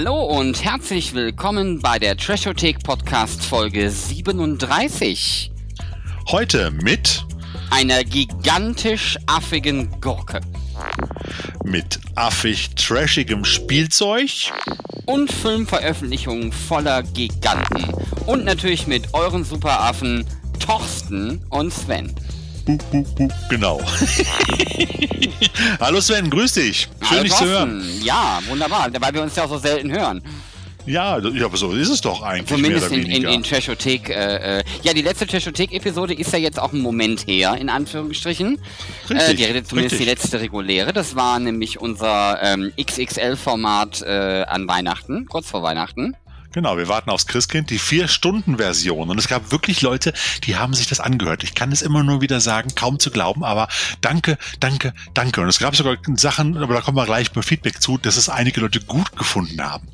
Hallo und herzlich willkommen bei der Trashothek Podcast Folge 37. Heute mit einer gigantisch affigen Gurke. Mit affig trashigem Spielzeug. Und Filmveröffentlichungen voller Giganten. Und natürlich mit euren Superaffen Torsten und Sven. Genau. Hallo Sven, grüß dich. Schön, Hallo dich Thorsten. zu hören. Ja, wunderbar, weil wir uns ja auch so selten hören. Ja, ja, aber so ist es doch eigentlich. Zumindest in, in, in Trashothek. Äh, äh, ja, die letzte Trashothek-Episode ist ja jetzt auch ein Moment her, in Anführungsstrichen. Richtig, äh, die, zumindest richtig. die letzte reguläre. Das war nämlich unser ähm, XXL-Format äh, an Weihnachten, kurz vor Weihnachten. Genau, wir warten aufs Christkind, die Vier-Stunden-Version. Und es gab wirklich Leute, die haben sich das angehört. Ich kann es immer nur wieder sagen, kaum zu glauben, aber danke, danke, danke. Und es gab sogar Sachen, aber da kommen wir gleich bei Feedback zu, dass es einige Leute gut gefunden haben.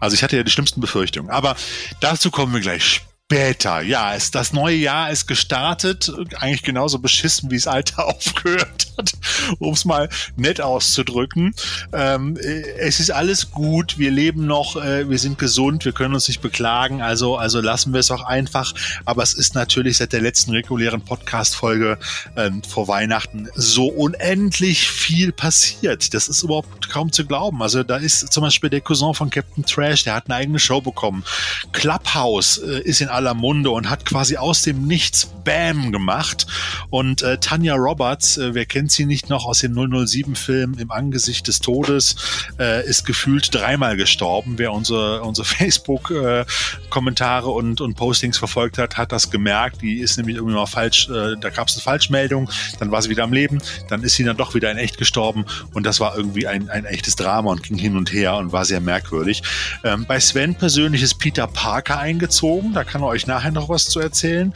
Also ich hatte ja die schlimmsten Befürchtungen. Aber dazu kommen wir gleich später. Ja, es, das neue Jahr ist gestartet, eigentlich genauso beschissen, wie es alte aufgehört hat, um es mal nett auszudrücken. Ähm, äh, es ist alles gut, wir leben noch, äh, wir sind gesund, wir können uns nicht beklagen, also, also lassen wir es auch einfach. Aber es ist natürlich seit der letzten regulären Podcast-Folge ähm, vor Weihnachten so unendlich viel passiert. Das ist überhaupt kaum zu glauben. Also da ist zum Beispiel der Cousin von Captain Trash, der hat eine eigene Show bekommen. Clubhouse äh, ist in aller Munde und hat quasi aus dem Nichts Bam gemacht. Und äh, Tanja Roberts, äh, wer kennt sie nicht noch aus dem 007-Film Im Angesicht des Todes, äh, ist gefühlt dreimal gestorben. Wer unsere, unsere Facebook-Kommentare äh, und, und Postings verfolgt hat, hat das gemerkt. Die ist nämlich irgendwie mal falsch, äh, da gab es eine Falschmeldung, dann war sie wieder am Leben, dann ist sie dann doch wieder in echt gestorben und das war irgendwie ein, ein echtes Drama und ging hin und her und war sehr merkwürdig. Ähm, bei Sven persönlich ist Peter Parker eingezogen, da kann er euch nachher noch was zu erzählen.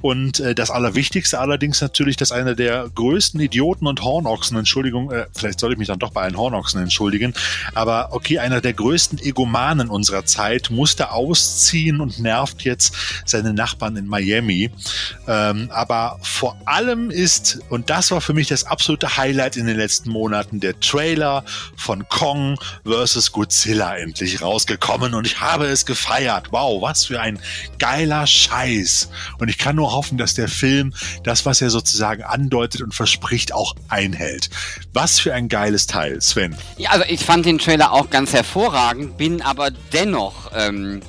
Und äh, das Allerwichtigste allerdings natürlich, dass einer der größten Idioten und Hornochsen, Entschuldigung, äh, vielleicht soll ich mich dann doch bei allen Hornochsen entschuldigen, aber okay, einer der größten Egomanen unserer Zeit musste ausziehen und nervt jetzt seine Nachbarn in Miami. Ähm, aber vor allem ist, und das war für mich das absolute Highlight in den letzten Monaten, der Trailer von Kong vs. Godzilla endlich rausgekommen und ich habe es gefeiert. Wow, was für ein geiler geiler Scheiß. Und ich kann nur hoffen, dass der Film das, was er sozusagen andeutet und verspricht, auch einhält. Was für ein geiles Teil, Sven. Ja, also ich fand den Trailer auch ganz hervorragend, bin aber dennoch. Ähm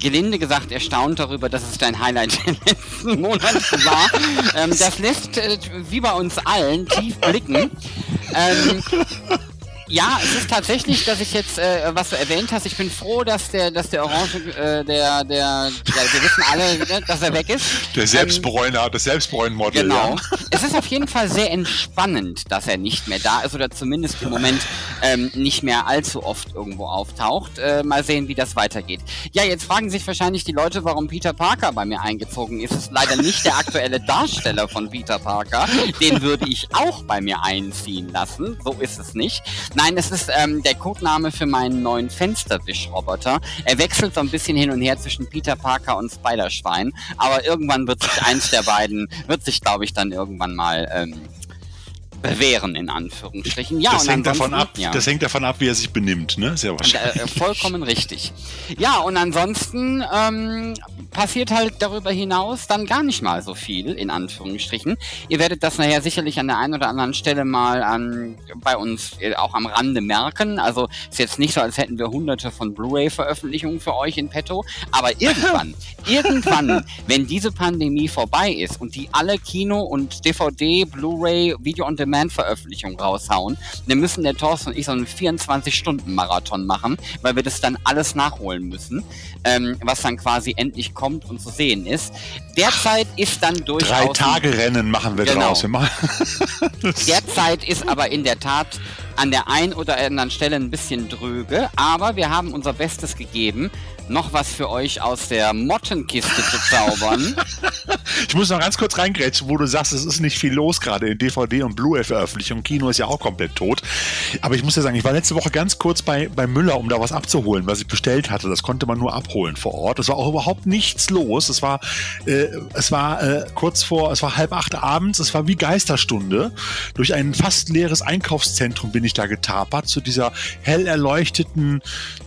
gelinde gesagt erstaunt darüber, dass es dein Highlight der letzten Monate war. ähm, das lässt, äh, wie bei uns allen, tief blicken. Ähm, ja, es ist tatsächlich, dass ich jetzt, äh, was du erwähnt hast, ich bin froh, dass der, dass der Orange, äh, der, der, der, wir wissen alle, ne, dass er weg ist. Der Selbstbräuner, ähm, das Selbstbräunmodel. Genau. Ja. Es ist auf jeden Fall sehr entspannend, dass er nicht mehr da ist oder zumindest im Moment ähm, nicht mehr allzu oft irgendwo auftaucht. Äh, mal sehen, wie das weitergeht. Ja, jetzt fragen sich wahrscheinlich die Leute, warum Peter Parker bei mir eingezogen ist. Es ist leider nicht der aktuelle Darsteller von Peter Parker. Den würde ich auch bei mir einziehen lassen. So ist es nicht. Nein, es ist ähm, der Codename für meinen neuen Fensterwischroboter. Er wechselt so ein bisschen hin und her zwischen Peter Parker und Spiderschwein, aber irgendwann wird sich eins der beiden, wird sich, glaube ich, dann irgendwann mal ähm, bewähren, in Anführungsstrichen. Ja, das, hängt davon ab, ja. das hängt davon ab, wie er sich benimmt, ne? Sehr wahrscheinlich. Und, äh, vollkommen richtig. Ja, und ansonsten ähm, passiert halt darüber hinaus dann gar nicht mal so viel, in Anführungsstrichen. Ihr werdet das nachher sicherlich an der einen oder anderen Stelle mal an, bei uns äh, auch am Rande merken. Also ist jetzt nicht so, als hätten wir hunderte von Blu-ray-Veröffentlichungen für euch in petto. Aber irgendwann, irgendwann, wenn diese Pandemie vorbei ist und die alle Kino und DVD, Blu-ray, Video on On-Demand-Veröffentlichung raushauen. Wir müssen der Thorsten und ich so einen 24-Stunden-Marathon machen, weil wir das dann alles nachholen müssen, ähm, was dann quasi endlich kommt und zu sehen ist. Derzeit ist dann durchaus... Drei Tage Rennen machen wir genau. draus. Wir Derzeit ist aber in der Tat an der einen oder anderen Stelle ein bisschen dröge, aber wir haben unser Bestes gegeben, noch was für euch aus der Mottenkiste zu zaubern. ich muss noch ganz kurz reingrätschen, wo du sagst, es ist nicht viel los gerade in DVD und Blu-ray-Veröffentlichung. Kino ist ja auch komplett tot. Aber ich muss ja sagen, ich war letzte Woche ganz kurz bei, bei Müller, um da was abzuholen, was ich bestellt hatte. Das konnte man nur abholen vor Ort. Es war auch überhaupt nichts los. Es war, äh, es war äh, kurz vor, es war halb acht abends. Es war wie Geisterstunde. Durch ein fast leeres Einkaufszentrum bin ich da getapert zu dieser hell erleuchteten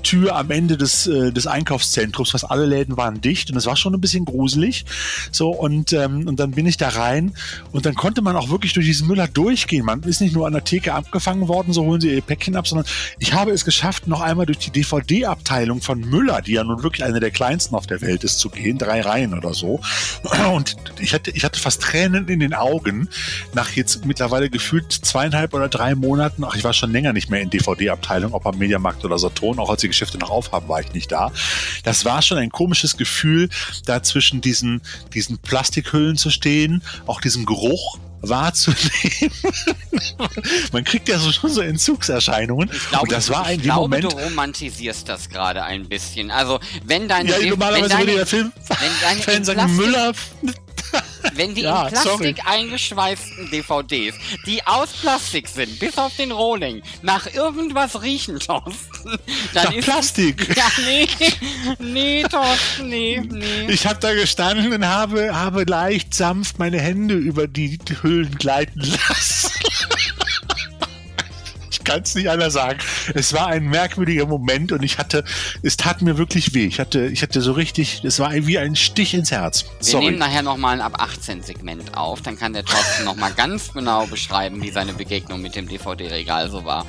Tür am Ende des, äh, des Einkaufszentrums. Fast alle Läden waren dicht und es war schon ein bisschen gruselig. So, und, ähm, und dann bin ich da rein und dann konnte man auch wirklich durch diesen Müller durchgehen. Man ist nicht nur an der Theke abgefangen worden, so holen sie ihr Päckchen ab, sondern ich habe es geschafft, noch einmal durch die DVD-Abteilung von Müller, die ja nun wirklich eine der kleinsten auf der Welt ist, zu gehen, drei Reihen oder so. Und ich hatte, ich hatte fast Tränen in den Augen nach jetzt mittlerweile gefühlt zweieinhalb oder drei Monaten. Ach, ich war schon länger nicht mehr in DVD-Abteilung, ob am Mediamarkt oder Saturn, auch als die Geschäfte noch aufhaben, war ich nicht da. Das war schon ein komisches Gefühl, da zwischen diesen, diesen Plastikhüllen zu stehen, auch diesen Geruch wahrzunehmen. Man kriegt ja so, schon so Entzugserscheinungen. Ich glaube, und das war ein ich glaube, Moment. du romantisierst das gerade ein bisschen. Also, wenn deine, Ja, wenn normalerweise deine, würde der Film wenn deine Fan sagen, Müller. Wenn die Ja, in Plastik sorry. eingeschweißten DVDs, die aus Plastik sind, bis auf den Rohling, nach irgendwas riechen, Thorsten, dann Nach ist Plastik. Ja, nee, nee, Thorsten, nee, nee. Ich habe da gestanden und habe, habe leicht sanft meine Hände über die Hüllen gleiten lassen. Kann es nicht anders sagen. Es war ein merkwürdiger Moment und ich hatte, es tat mir wirklich weh. Ich hatte, ich hatte so richtig, es war wie ein Stich ins Herz. Wir Sorry. nehmen nachher nochmal ein ab 18 Segment auf, dann kann der Thorsten nochmal ganz genau beschreiben, wie seine Begegnung mit dem DVD-Regal so war.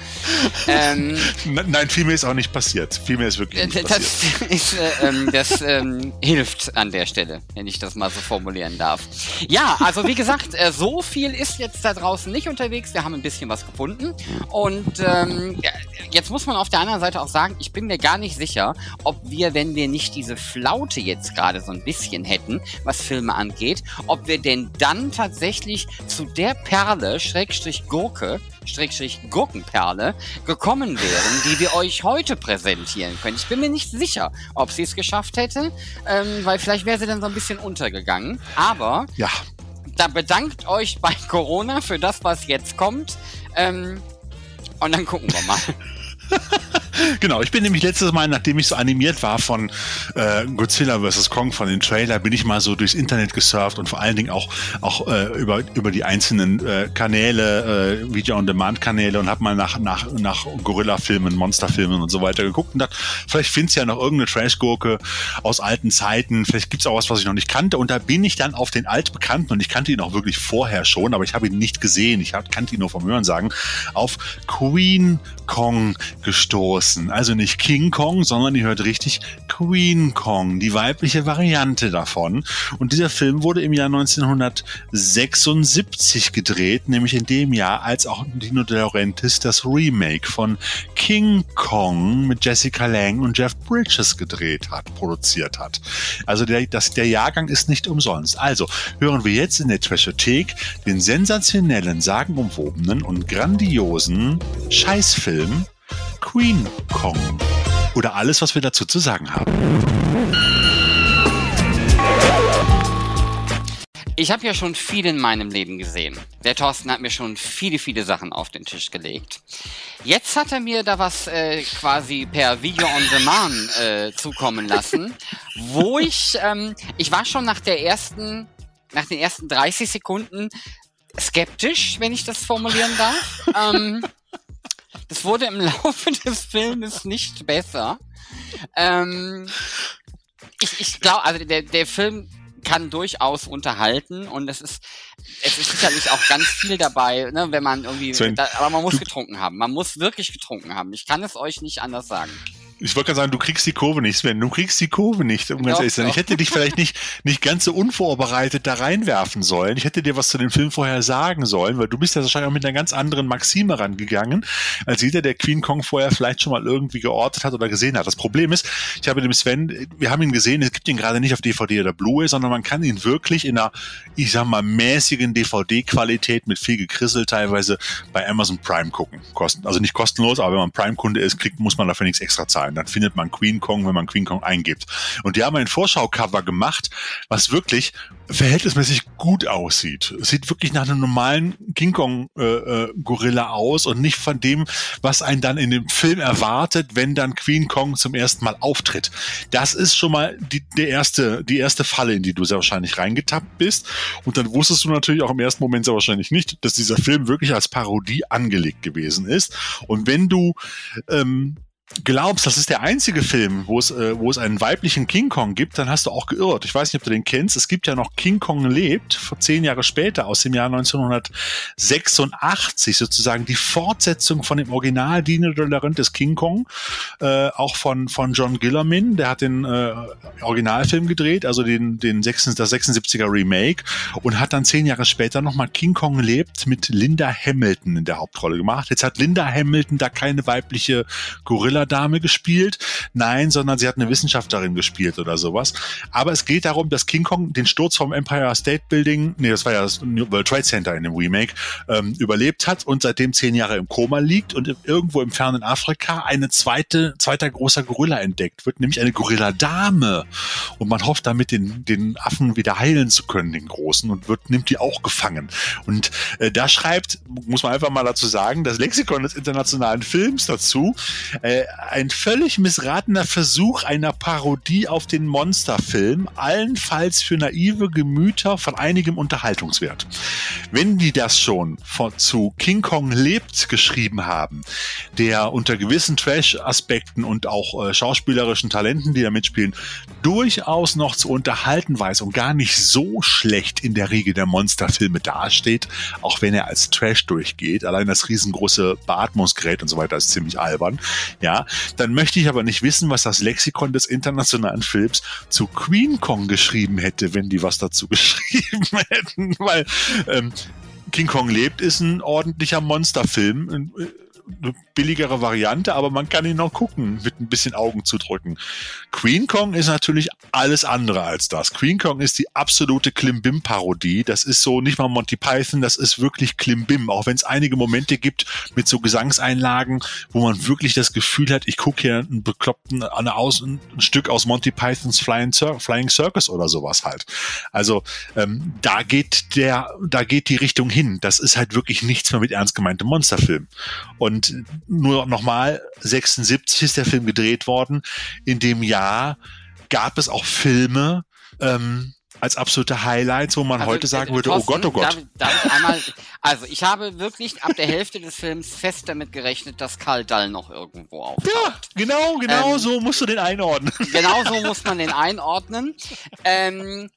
Ähm, Nein, viel mehr ist auch nicht passiert. Viel mehr ist wirklich nicht passiert. Das, ist, äh, ähm, das ähm, hilft an der Stelle, wenn ich das mal so formulieren darf. Ja, also wie gesagt, äh, so viel ist jetzt da draußen nicht unterwegs. Wir haben ein bisschen was gefunden. Und ähm, ja, jetzt muss man auf der anderen Seite auch sagen, ich bin mir gar nicht sicher, ob wir, wenn wir nicht diese Flaute jetzt gerade so ein bisschen hätten, was Filme angeht, ob wir denn dann tatsächlich zu der Perle, Schrägstrich Gurke, Schrägstrich Gurkenperle, gekommen wären, die wir euch heute präsentieren können. Ich bin mir nicht sicher, ob sie es geschafft hätte, ähm, weil vielleicht wäre sie dann so ein bisschen untergegangen. Aber Ja, da bedankt euch bei Corona für das, was jetzt kommt. Ähm, und dann gucken wir mal. Genau, ich bin nämlich letztes Mal, nachdem ich so animiert war von äh, Godzilla vs. Kong, von den Trailer, bin ich mal so durchs Internet gesurft und vor allen Dingen auch, auch äh, über, über die einzelnen äh, Kanäle, äh, Video-on-Demand-Kanäle und habe mal nach, nach, nach Gorilla-Filmen, Monster-Filmen und so weiter geguckt und dachte, vielleicht findest du ja noch irgendeine Trash-Gurke aus alten Zeiten, vielleicht gibt's auch was, was ich noch nicht kannte und da bin ich dann auf den altbekannten und ich kannte ihn auch wirklich vorher schon, aber ich habe ihn nicht gesehen, ich hab, kannte ihn nur vom Hörensagen, auf Queen Kong gestoßen. Also nicht King Kong, sondern ihr hört richtig Queen Kong, die weibliche Variante davon. Und dieser Film wurde im Jahr 1976 gedreht, nämlich in dem Jahr, als auch Dino De Laurentiis das Remake von King Kong mit Jessica Lange und Jeff Bridges gedreht hat, produziert hat. Also der, das, der Jahrgang ist nicht umsonst. Also hören wir jetzt in der Trashothek den sensationellen, sagenumwobenen und grandiosen Scheißfilm Queen Kong. Oder alles, was wir dazu zu sagen haben. Ich habe ja schon viel in meinem Leben gesehen. Der Thorsten hat mir schon viele, viele Sachen auf den Tisch gelegt. Jetzt hat er mir da was äh, quasi per Video on Demand äh, zukommen lassen, wo ich, ähm, ich war schon nach der ersten, nach den ersten 30 Sekunden skeptisch, wenn ich das formulieren darf. ähm, das wurde im Laufe des Filmes nicht besser. Ähm, ich ich glaube, also der, der Film kann durchaus unterhalten und es ist es ist sicherlich auch ganz viel dabei, ne, wenn man irgendwie, Sven, da, aber man muss du- getrunken haben. Man muss wirklich getrunken haben. Ich kann es euch nicht anders sagen. Ich wollte gerade sagen, du kriegst die Kurve nicht, Sven. Du kriegst die Kurve nicht, um ganz ehrlich zu sein. Ich hätte dich vielleicht nicht, nicht ganz so unvorbereitet da reinwerfen sollen. Ich hätte dir was zu dem Film vorher sagen sollen, weil du bist ja wahrscheinlich auch mit einer ganz anderen Maxime rangegangen, als jeder, der Queen Kong vorher vielleicht schon mal irgendwie geortet hat oder gesehen hat. Das Problem ist, ich habe dem Sven, wir haben ihn gesehen, es gibt ihn gerade nicht auf DVD oder Blu-ray, sondern man kann ihn wirklich in einer, ich sag mal, mäßigen DVD-Qualität mit viel Gekrissel teilweise bei Amazon Prime gucken. Kosten, also nicht kostenlos, aber wenn man Prime-Kunde ist, kriegt, muss man dafür nichts extra zahlen. Online. Dann findet man Queen Kong, wenn man Queen Kong eingibt. Und die haben ein Vorschaucover gemacht, was wirklich verhältnismäßig gut aussieht. Es sieht wirklich nach einem normalen King Kong äh, äh, Gorilla aus und nicht von dem, was einen dann in dem Film erwartet, wenn dann Queen Kong zum ersten Mal auftritt. Das ist schon mal die, die erste, die erste Falle, in die du sehr wahrscheinlich reingetappt bist. Und dann wusstest du natürlich auch im ersten Moment sehr wahrscheinlich nicht, dass dieser Film wirklich als Parodie angelegt gewesen ist. Und wenn du ähm, glaubst, das ist der einzige Film, wo es, äh, wo es einen weiblichen King Kong gibt, dann hast du auch geirrt. Ich weiß nicht, ob du den kennst. Es gibt ja noch King Kong lebt, vor zehn Jahre später, aus dem Jahr 1986, sozusagen die Fortsetzung von dem Original Dino de Laurentiis King Kong, äh, auch von, von John Gillerman, der hat den äh, Originalfilm gedreht, also den, den 76, das 76er Remake und hat dann zehn Jahre später nochmal King Kong lebt mit Linda Hamilton in der Hauptrolle gemacht. Jetzt hat Linda Hamilton da keine weibliche Gorilla Dame gespielt. Nein, sondern sie hat eine Wissenschaftlerin gespielt oder sowas. Aber es geht darum, dass King Kong den Sturz vom Empire State Building, nee, das war ja das World Trade Center in dem Remake, ähm, überlebt hat und seitdem zehn Jahre im Koma liegt und irgendwo im fernen Afrika eine zweite, zweiter großer Gorilla entdeckt wird, nämlich eine Gorilla-Dame. Und man hofft damit, den, den Affen wieder heilen zu können, den großen, und wird, nimmt die auch gefangen. Und äh, da schreibt, muss man einfach mal dazu sagen, das Lexikon des internationalen Films dazu, äh, ein völlig missratener Versuch einer Parodie auf den Monsterfilm, allenfalls für naive Gemüter von einigem Unterhaltungswert. Wenn die das schon von, zu King Kong lebt geschrieben haben, der unter gewissen Trash-Aspekten und auch äh, schauspielerischen Talenten, die da mitspielen, durchaus noch zu unterhalten weiß und gar nicht so schlecht in der Riege der Monsterfilme dasteht, auch wenn er als Trash durchgeht. Allein das riesengroße Beatmungsgerät und so weiter ist ziemlich albern. Ja, dann möchte ich aber nicht wissen, was das Lexikon des internationalen Films zu Queen Kong geschrieben hätte, wenn die was dazu geschrieben hätten, weil ähm, King Kong lebt ist ein ordentlicher Monsterfilm eine billigere Variante, aber man kann ihn noch gucken mit ein bisschen Augen zu drücken. Queen Kong ist natürlich alles andere als das. Queen Kong ist die absolute Klimbim-Parodie. Das ist so nicht mal Monty Python, das ist wirklich Klimbim. Auch wenn es einige Momente gibt mit so Gesangseinlagen, wo man wirklich das Gefühl hat, ich gucke hier einen bekloppten, eine aus, ein Stück aus Monty Pythons Flying, Cir Flying Circus oder sowas halt. Also ähm, da geht der, da geht die Richtung hin. Das ist halt wirklich nichts mehr mit ernst gemeintem Monsterfilm. Und und nur nochmal, 76 ist der Film gedreht worden. In dem Jahr gab es auch Filme, ähm, als absolute Highlights, wo man also, heute sagen würde, Thorsten, oh Gott, oh Gott. Darf, darf einmal, also ich habe wirklich ab der Hälfte des Films fest damit gerechnet, dass Karl Dall noch irgendwo auftaucht. Ja, genau, genau ähm, so musst du den einordnen. Genau so muss man den einordnen. Ähm,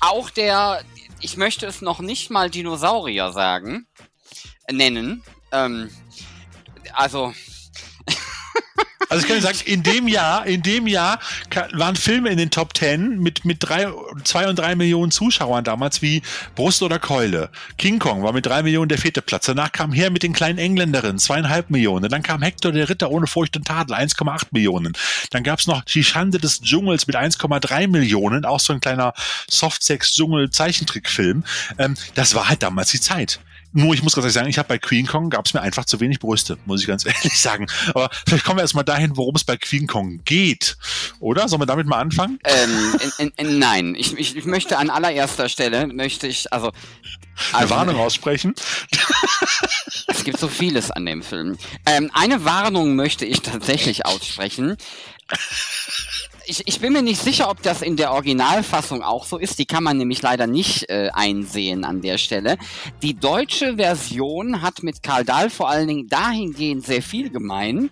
auch der, ich möchte es noch nicht mal Dinosaurier sagen, nennen, ähm, also. Also ich kann sagen, in dem Jahr, in dem Jahr waren Filme in den Top Ten mit, mit drei, zwei und drei Millionen Zuschauern damals wie Brust oder Keule. King Kong war mit drei Millionen der vierte Platz. Danach kam her mit den kleinen Engländerinnen, zweieinhalb Millionen. Dann kam Hector der Ritter ohne Furcht und Tadel, 1,8 Millionen. Dann gab's noch Die Schande des Dschungels mit 1,3 Millionen, auch so ein kleiner Softsex-Dschungel-Zeichentrickfilm. Ähm, das war halt damals die Zeit. Nur, ich muss ganz ehrlich sagen, ich habe bei Queen Kong gab es mir einfach zu wenig Brüste, muss ich ganz ehrlich sagen. Aber vielleicht kommen wir erstmal dahin, worum es bei Queen Kong geht. Oder? Sollen wir damit mal anfangen? Ähm, in, in, in, nein, ich, ich, ich möchte an allererster Stelle, möchte ich, also... Eine also, Warnung aussprechen? es gibt so vieles an dem Film. Ähm, eine Warnung möchte ich tatsächlich aussprechen ich, ich bin mir nicht sicher, ob das in der Originalfassung auch so ist. Die kann man nämlich leider nicht äh, einsehen an der Stelle. Die deutsche Version hat mit Karl Dahl vor allen Dingen dahingehend sehr viel gemein,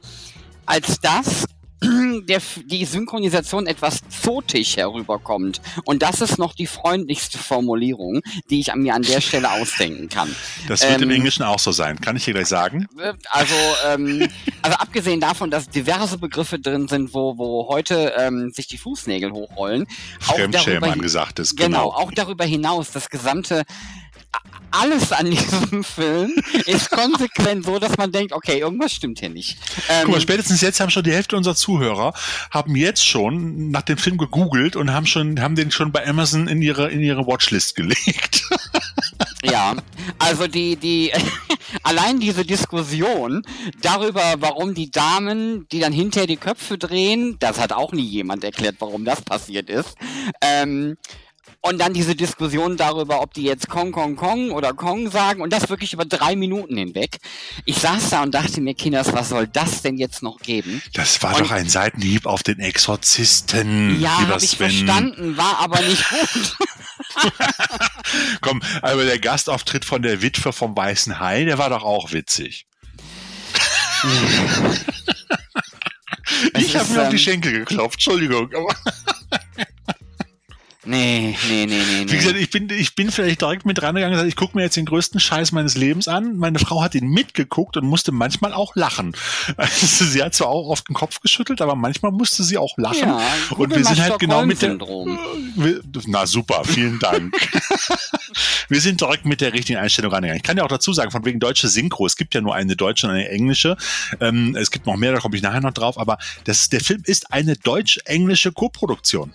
als dass der, die Synchronisation etwas zotig herüberkommt. Und das ist noch die freundlichste Formulierung, die ich mir an der Stelle ausdenken kann. Das wird ähm, im Englischen auch so sein, kann ich dir gleich sagen? Äh, also, ähm, also abgesehen davon, dass diverse Begriffe drin sind, wo, wo heute ähm, sich die Fußnägel hochrollen. Fremdschämen angesagt ist. Genau. genau, auch darüber hinaus das gesamte alles an diesem Film ist konsequent so, dass man denkt, okay, irgendwas stimmt hier nicht. Ähm, Guck mal, spätestens jetzt haben schon die Hälfte unserer Zuhörer haben jetzt schon nach dem Film gegoogelt und haben schon haben den schon bei Amazon in ihre in ihre Watchlist gelegt. ja, also die die allein diese Diskussion darüber, warum die Damen, die dann hinterher die Köpfe drehen, das hat auch nie jemand erklärt, warum das passiert ist. Ähm, und dann diese Diskussion darüber, ob die jetzt Kong, Kong, Kong oder Kong sagen und das wirklich über drei Minuten hinweg. Ich saß da und dachte mir, Kinders, was soll das denn jetzt noch geben? Das war und doch ein Seitenhieb auf den Exorzisten. Ja, habe ich verstanden, war aber nicht gut. Komm, aber der Gastauftritt von der Witwe vom Weißen Hai, der war doch auch witzig. Ich habe mir auf die ähm, Schenkel geklopft, Entschuldigung. Nee, nee, nee, nee, wie gesagt, ich bin, ich bin vielleicht direkt mit rangegangen und gesagt, ich gucke mir jetzt den größten Scheiß meines Lebens an. Meine Frau hat ihn mitgeguckt und musste manchmal auch lachen. Also, sie hat zwar auch oft den Kopf geschüttelt, aber manchmal musste sie auch lachen. Ja, und wir sind halt genau mit der. Wir- Na super, vielen Dank. Wir sind direkt mit der richtigen Einstellung rangegangen. Ich kann ja auch dazu sagen, von wegen deutsche Synchro, es gibt ja nur eine deutsche und eine englische. Ähm, es gibt noch mehr, da komme ich nachher noch drauf, aber das, der Film ist eine deutsch-englische Koproduktion.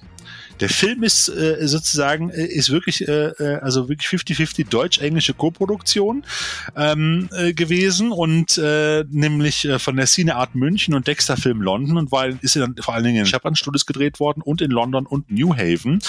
Der Film ist äh, sozusagen, äh, ist wirklich, äh, äh, also wirklich 50-50 deutsch-englische Koproduktion ähm, äh, gewesen und äh, nämlich äh, von der Cine Art München und Dexter Film London und war, ist dann vor allen Dingen in Japan Studios gedreht worden und in London und New Haven.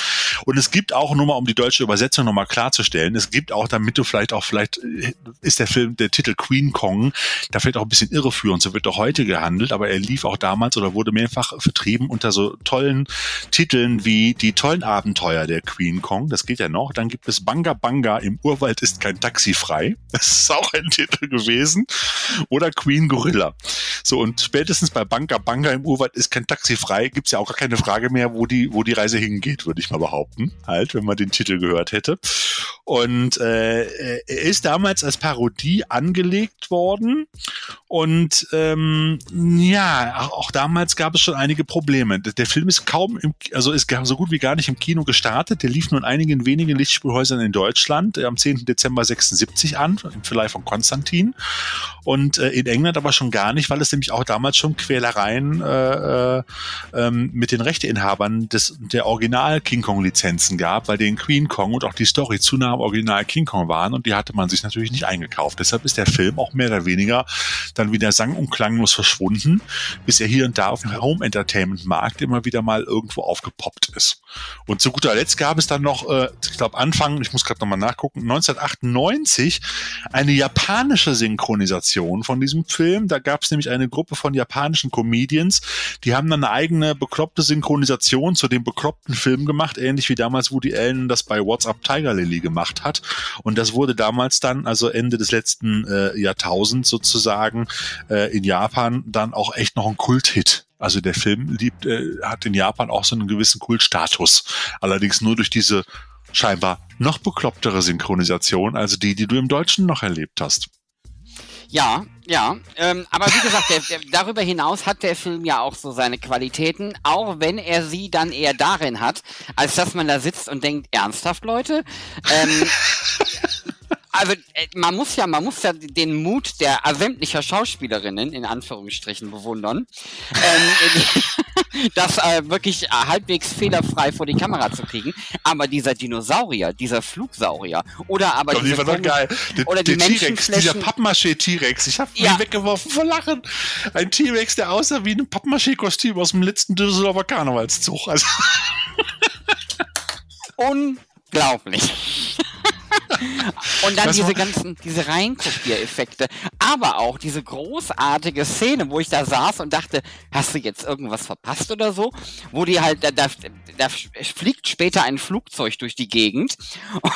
Und es gibt auch, nur mal um die deutsche Übersetzung nochmal klarzustellen, es gibt auch, damit du vielleicht auch, vielleicht äh, ist der Film, der Titel Queen Kong, da vielleicht auch ein bisschen irreführend, so wird auch heute gehandelt, aber er lief auch damals oder wurde mehrfach vertrieben unter so tollen Titeln wie die tollen Abenteuer der Queen Kong, das geht ja noch. Dann gibt es Banga Banga, im Urwald ist kein Taxi frei. Das ist auch ein Titel gewesen. Oder Queen Gorilla. So, und spätestens bei Banga Banga im Urwald ist kein Taxi frei, gibt's ja auch gar keine Frage mehr, wo die, wo die Reise hingeht, würde ich mal behaupten. Halt, wenn man den Titel gehört hätte. Und äh, er ist damals als Parodie angelegt worden. Und ähm, ja, auch, damals gab es schon einige Probleme. Der Film ist kaum, im, also ist so gut wie gar nicht im Kino gestartet. Der lief nur in einigen wenigen Lichtspielhäusern in Deutschland äh, am 10. Dezember 76 an, im Verleih von Konstantin. Und äh, in England aber schon gar nicht, weil es nämlich auch damals schon Quälereien äh, äh, ähm, mit den Rechteinhabern des, der Original King Kong Lizenzen gab, weil den Queen Kong und auch die Story zu nah am Original King Kong waren und die hatte man sich natürlich nicht eingekauft. Deshalb ist der Film auch mehr oder weniger dann wieder sang- und klanglos verschwunden, bis er hier und da auf dem Home Entertainment Markt immer wieder mal irgendwo aufgepoppt ist. Und zu guter Letzt gab es dann noch, äh, ich glaube Anfang, ich muss gerade nochmal nachgucken, 1998 eine japanische Synchronisation von diesem Film. Da gab es nämlich eine Gruppe von japanischen Comedians, die haben dann eine eigene bekloppte Synchronisation zu dem bekloppten Film gemacht, ähnlich wie damals Woody Allen das bei WhatsApp Tiger Lily gemacht hat. Und das wurde damals dann, also Ende des letzten äh, Jahrtausends sozusagen, äh, in Japan dann auch echt noch ein Kulthit. Also der Film liebt, äh, hat in Japan auch so einen gewissen Kultstatus. Allerdings nur durch diese scheinbar noch beklopptere Synchronisation, also die, die du im Deutschen noch erlebt hast. Ja, ja. Ähm, aber wie gesagt, der, der, darüber hinaus hat der Film ja auch so seine Qualitäten, auch wenn er sie dann eher darin hat, als dass man da sitzt und denkt, ernsthaft, Leute? Ähm, also äh, man muss ja, man muss ja den Mut der sämtlicher Schauspielerinnen in Anführungsstrichen bewundern, ähm, das äh, wirklich äh, halbwegs fehlerfrei vor die Kamera zu kriegen. Aber dieser Dinosaurier, dieser Flugsaurier oder aber die diese war doch komischen- geil. Der, oder die T-Rex, dieser Pappmaché-T-Rex. Ich habe Ja. ihn weggeworfen vor Lachen. Ein T-Rex, der aussah wie ein Pappmaché-Kostüm aus dem letzten Düsseldorfer Karnevalszug. Also, unglaublich. Und dann Das diese ganzen, diese Reinkopiereffekte, aber auch diese großartige Szene, wo ich da saß und dachte, hast du jetzt irgendwas verpasst oder so? Wo die halt, da, da, da fliegt später ein Flugzeug durch die Gegend.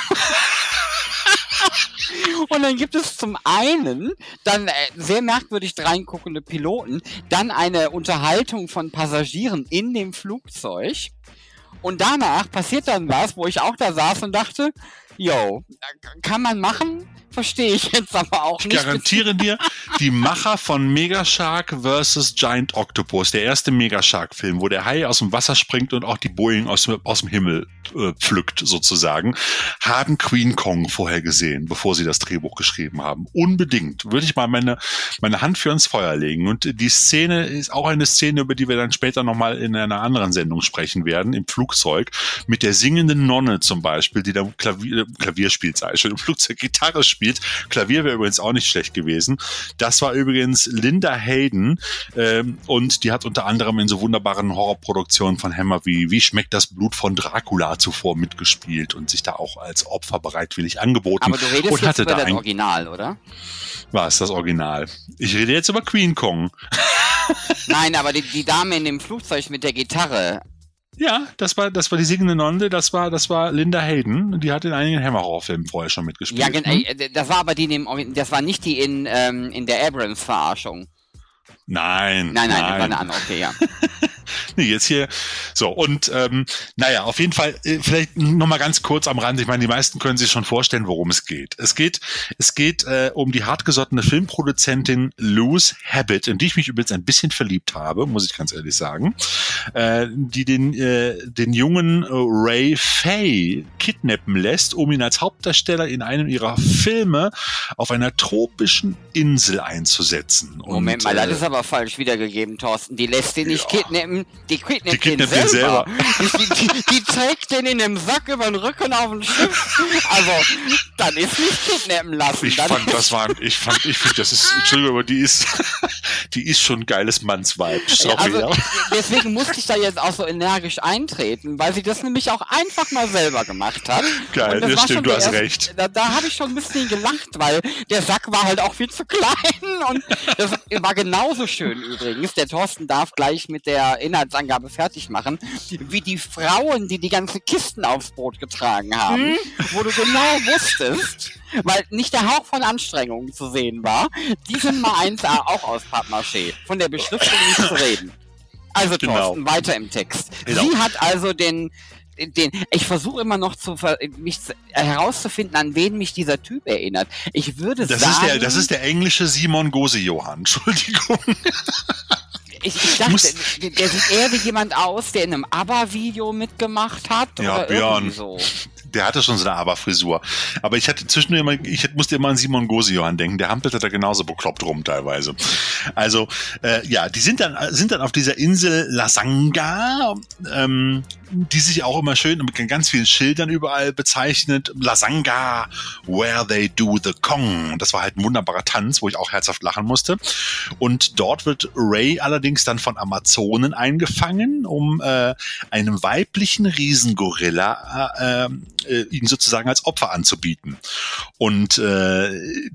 Und dann gibt es zum einen dann äh, sehr merkwürdig reinguckende Piloten, dann eine Unterhaltung von Passagieren in dem Flugzeug. Und danach passiert dann was, wo ich auch da saß und dachte, yo, kann man machen? Verstehe ich jetzt aber auch ich nicht. garantiere dir, die Macher von Megashark vs. Giant Octopus, der erste Megashark-Film, wo der Hai aus dem Wasser springt und auch die Boeing aus, dem- aus dem Himmel äh, pflückt, sozusagen, haben Queen Kong vorher gesehen, bevor sie das Drehbuch geschrieben haben. Unbedingt. Würde ich mal meine, meine Hand für ins Feuer legen. Und die Szene ist auch eine Szene, über die wir dann später nochmal in einer anderen Sendung sprechen werden, im Flugzeug, mit der singenden Nonne zum Beispiel, die da Klavier, Klavier spielt, sei schon, im Flugzeug Gitarre spielt gespielt. Klavier wäre übrigens auch nicht schlecht gewesen. Das war übrigens Linda Hayden ähm, und die hat unter anderem in so wunderbaren Horrorproduktionen von Hammer wie Wie schmeckt das Blut von Dracula zuvor mitgespielt und sich da auch als Opfer bereitwillig angeboten. Aber du redest und jetzt über da das Original, oder? war es das Original. Ich rede jetzt über Queen Kong. Nein, aber die, die Dame in dem Flugzeug mit der Gitarre. Ja, das war, das war die singende Nonne, das war, das war Linda Hayden. Die hat in einigen Hammer-Horrorfilmen vorher schon mitgespielt. Ja, gen- Hm? äh, das war aber die in das war nicht die in, ähm, in der Abrams-Verarschung. Nein, Nein, nein, das war eine andere, okay, ja. Nee, jetzt hier. So, und ähm, naja, auf jeden Fall, äh, vielleicht nochmal ganz kurz am Rand. Ich meine, die meisten können sich schon vorstellen, worum es geht. Es geht, es geht äh, um die hartgesottene Filmproduzentin Luz Habit, in die ich mich übrigens ein bisschen verliebt habe, muss ich ganz ehrlich sagen, äh, die den, äh, den jungen äh, Ray Fay kidnappen lässt, um ihn als Hauptdarsteller in einem ihrer Filme auf einer tropischen Insel einzusetzen. Moment Und, mal, äh, das ist aber falsch wiedergegeben, Thorsten. Die lässt den nicht Ja. kidnappen, die kidnappt, Die kidnappt den den selber. Die, die, die trägt den in dem Sack über den Rücken auf dem Schiff. Also, dann ist nicht kidnappen lassen. Ich fand, das war, ich fand, ich finde, das ist, Entschuldigung, aber die ist, die ist schon ein geiles Mannsweib. Sorry, also, ja. deswegen musste ich da jetzt auch so energisch eintreten, weil sie das nämlich auch einfach mal selber gemacht hat. Geil, das das stimmt, du hast erste- recht. Da, da habe ich schon ein bisschen gelacht, weil der Sack war halt auch viel zu klein und das war genauso schön übrigens. Der Thorsten darf gleich mit der Inhaltsangabe fertig machen, wie die Frauen, die die ganzen Kisten aufs Boot getragen haben, wo du genau wusstest, weil nicht der Hauch von Anstrengung zu sehen war, die sind mal 1A auch aus Pappmaché. Von der Beschriftung nicht zu reden. Also Genau. Thorsten, weiter im Text. Genau. Sie hat also den den, ich versuche immer noch zu ver- mich zu, herauszufinden, an wen mich dieser Typ erinnert. Ich würde Das sagen, ist der, das ist der englische Simon Gose-Johann. Entschuldigung. Ich, ich dachte, der, der sieht eher wie jemand aus, der in einem ABBA-Video mitgemacht hat Ja, oder Björn. so. Der hatte schon so eine Aber-Frisur. Aber ich hatte zwischendurch immer, ich musste immer an Simon Gose-Johann denken. Der hampelte da genauso bekloppt rum teilweise. Also, äh, ja, die sind dann, sind dann auf dieser Insel Lasanga, ähm, die sich auch immer schön mit ganz vielen Schildern überall bezeichnet. Lasanga, where they do the Kong. Das war halt ein wunderbarer Tanz, wo ich auch herzhaft lachen musste. Und dort wird Ray allerdings dann von Amazonen eingefangen, um äh, einem weiblichen Riesengorilla äh, äh, ihn sozusagen als Opfer anzubieten. Und äh,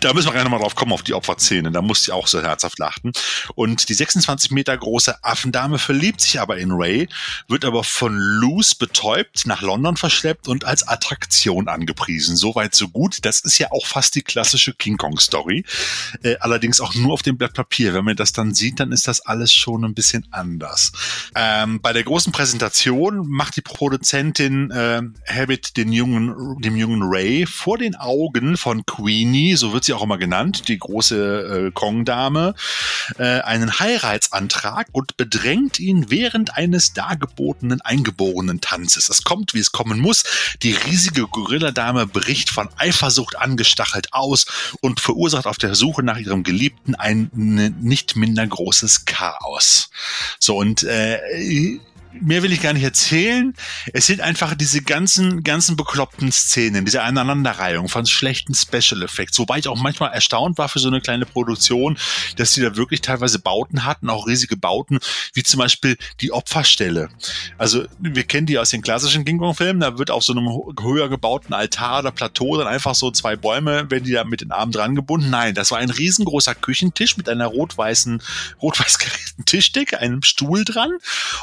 da müssen wir gleich nochmal drauf kommen, auf die Opferszene. Da musste ich auch so herzhaft lachen. Und die 26 Meter große Affendame verliebt sich aber in Ray, wird aber von Luz betäubt, nach London verschleppt und als Attraktion angepriesen. Soweit so gut. Das ist ja auch fast die klassische King Kong-Story. Äh, allerdings auch nur auf dem Blatt Papier. Wenn man das dann sieht, dann ist das alles schon ein bisschen anders. Ähm, bei der großen Präsentation macht die Produzentin äh, Habit den jungen, dem jungen Ray vor den Augen von Queenie, so wird sie auch immer genannt, die große äh, Kong-Dame, äh, einen Heiratsantrag und bedrängt ihn während eines dargebotenen eingeborenen Tanzes. Es kommt, wie es kommen muss. Die riesige Gorilladame bricht von Eifersucht angestachelt aus und verursacht auf der Suche nach ihrem Geliebten ein ne- nicht minder großes Chaos. So, und äh, mehr will ich gar nicht erzählen. Es sind einfach diese ganzen, ganzen bekloppten Szenen, diese Aneinanderreihung von schlechten Special Effects. Wobei ich auch manchmal erstaunt war für so eine kleine Produktion, dass die da wirklich teilweise Bauten hatten, auch riesige Bauten, wie zum Beispiel die Opferstelle. Also wir kennen die aus den klassischen King Kong-Filmen, da wird auf so einem höher gebauten Altar oder Plateau dann einfach so zwei Bäume, werden die da mit den Armen dran gebunden. Nein, das war ein riesengroßer Küchentisch mit einer rot-weißen, rot-weiß gerissenen Tischdecke, einem Stuhl dran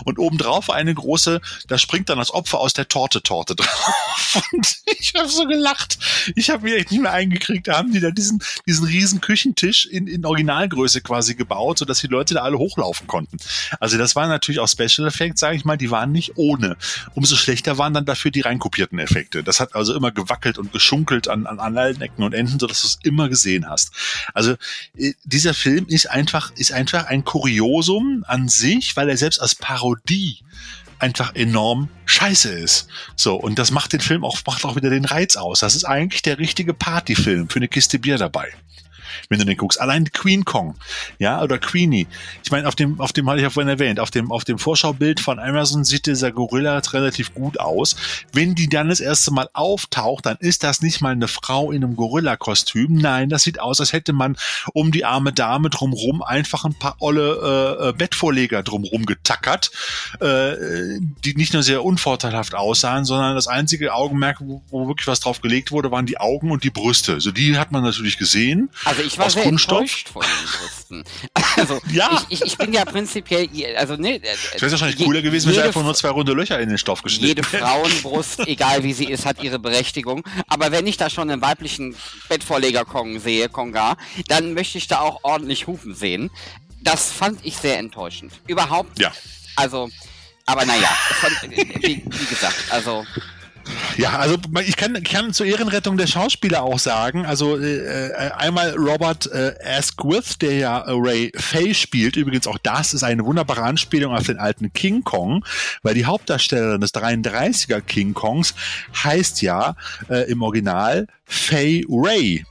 und obendrauf eine große, da springt dann das Opfer aus der Torte-Torte drauf. Und ich habe so gelacht. Ich habe mir echt nicht mehr eingekriegt. Da haben die da diesen, diesen riesen Küchentisch in, in Originalgröße quasi gebaut, sodass die Leute da alle hochlaufen konnten. Also das waren natürlich auch Special Effects, sage ich mal, die waren nicht ohne. Umso schlechter waren dann dafür die reinkopierten Effekte. Das hat also immer gewackelt und geschunkelt an, an, an allen Ecken und Enden, sodass du es immer gesehen hast. Also äh, dieser Film ist einfach, ist einfach ein Kuriosum an sich, weil er selbst als Parodie einfach enorm scheiße ist. So, und das macht den Film auch, macht auch wieder den Reiz aus. Das ist eigentlich der richtige Partyfilm für eine Kiste Bier dabei. Wenn du den guckst. Allein Queen Kong, ja, oder Queenie. Ich meine, auf dem, auf dem hatte ich auch vorhin erwähnt, auf dem, auf dem Vorschaubild von Amazon sieht dieser Gorilla relativ gut aus. Wenn die dann das erste Mal auftaucht, dann ist das nicht mal eine Frau in einem Gorilla-Kostüm. Nein, das sieht aus, als hätte man um die arme Dame drumrum einfach ein paar olle äh, äh Bettvorleger drumrum getackert, äh, die nicht nur sehr unvorteilhaft aussahen, sondern das einzige Augenmerk, wo, wo wirklich was drauf gelegt wurde, waren die Augen und die Brüste. Also die hat man natürlich gesehen. Also ich war sehr Kunststoff. enttäuscht von den Brüsten. Also ja. ich, ich, ich bin ja prinzipiell, also ne. Es wäre wahrscheinlich cooler gewesen, wenn einfach nur zwei runde Löcher in den Stoff geschnitten Jede Frauenbrust, egal wie sie ist, hat ihre Berechtigung. Aber wenn ich da schon einen weiblichen Bettvorleger Kong sehe, Konga, dann möchte ich da auch ordentlich Hufen sehen. Das fand ich sehr enttäuschend. Überhaupt. Ja. Also, aber naja, wie, wie gesagt, also ja, also ich kann, kann zur Ehrenrettung der Schauspieler auch sagen, also äh, äh einmal Robert äh, Asquith, der ja Ray Fay spielt, übrigens auch das ist eine wunderbare Anspielung auf den alten King Kong, weil die Hauptdarstellerin des 33er King Kongs heißt ja äh, im Original Fay Ray.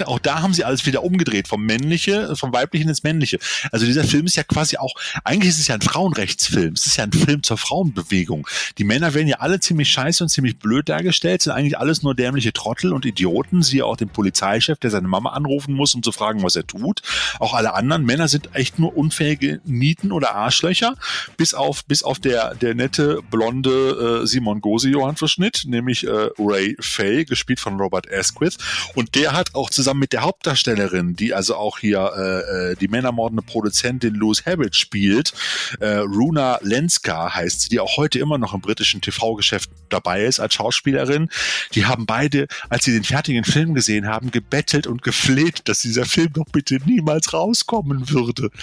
auch da haben sie alles wieder umgedreht, vom männliche, vom weiblichen ins männliche. Also dieser Film ist ja quasi auch, eigentlich ist es ja ein Frauenrechtsfilm. Es ist ja ein Film zur Frauenbewegung. Die Männer werden ja alle ziemlich scheiße und ziemlich blöd dargestellt, sind eigentlich alles nur dämliche Trottel und Idioten. Siehe auch den Polizeichef, der seine Mama anrufen muss, um zu fragen, was er tut. Auch alle anderen Männer sind echt nur unfähige Nieten oder Arschlöcher, bis auf, bis auf der, der nette, blonde äh, Simon Gose-Johann-Verschnitt, nämlich äh, Ray Fay, gespielt von Robert Asquith. Und der hat auch zusammen zusammen mit der Hauptdarstellerin, die also auch hier äh, äh, die männermordende Produzentin Louise Habit spielt, äh, Runa Lenska heißt sie, die auch heute immer noch im britischen TV-Geschäft dabei ist als Schauspielerin. Die haben beide, als sie den fertigen Film gesehen haben, gebettelt und gefleht, dass dieser Film doch bitte niemals rauskommen würde.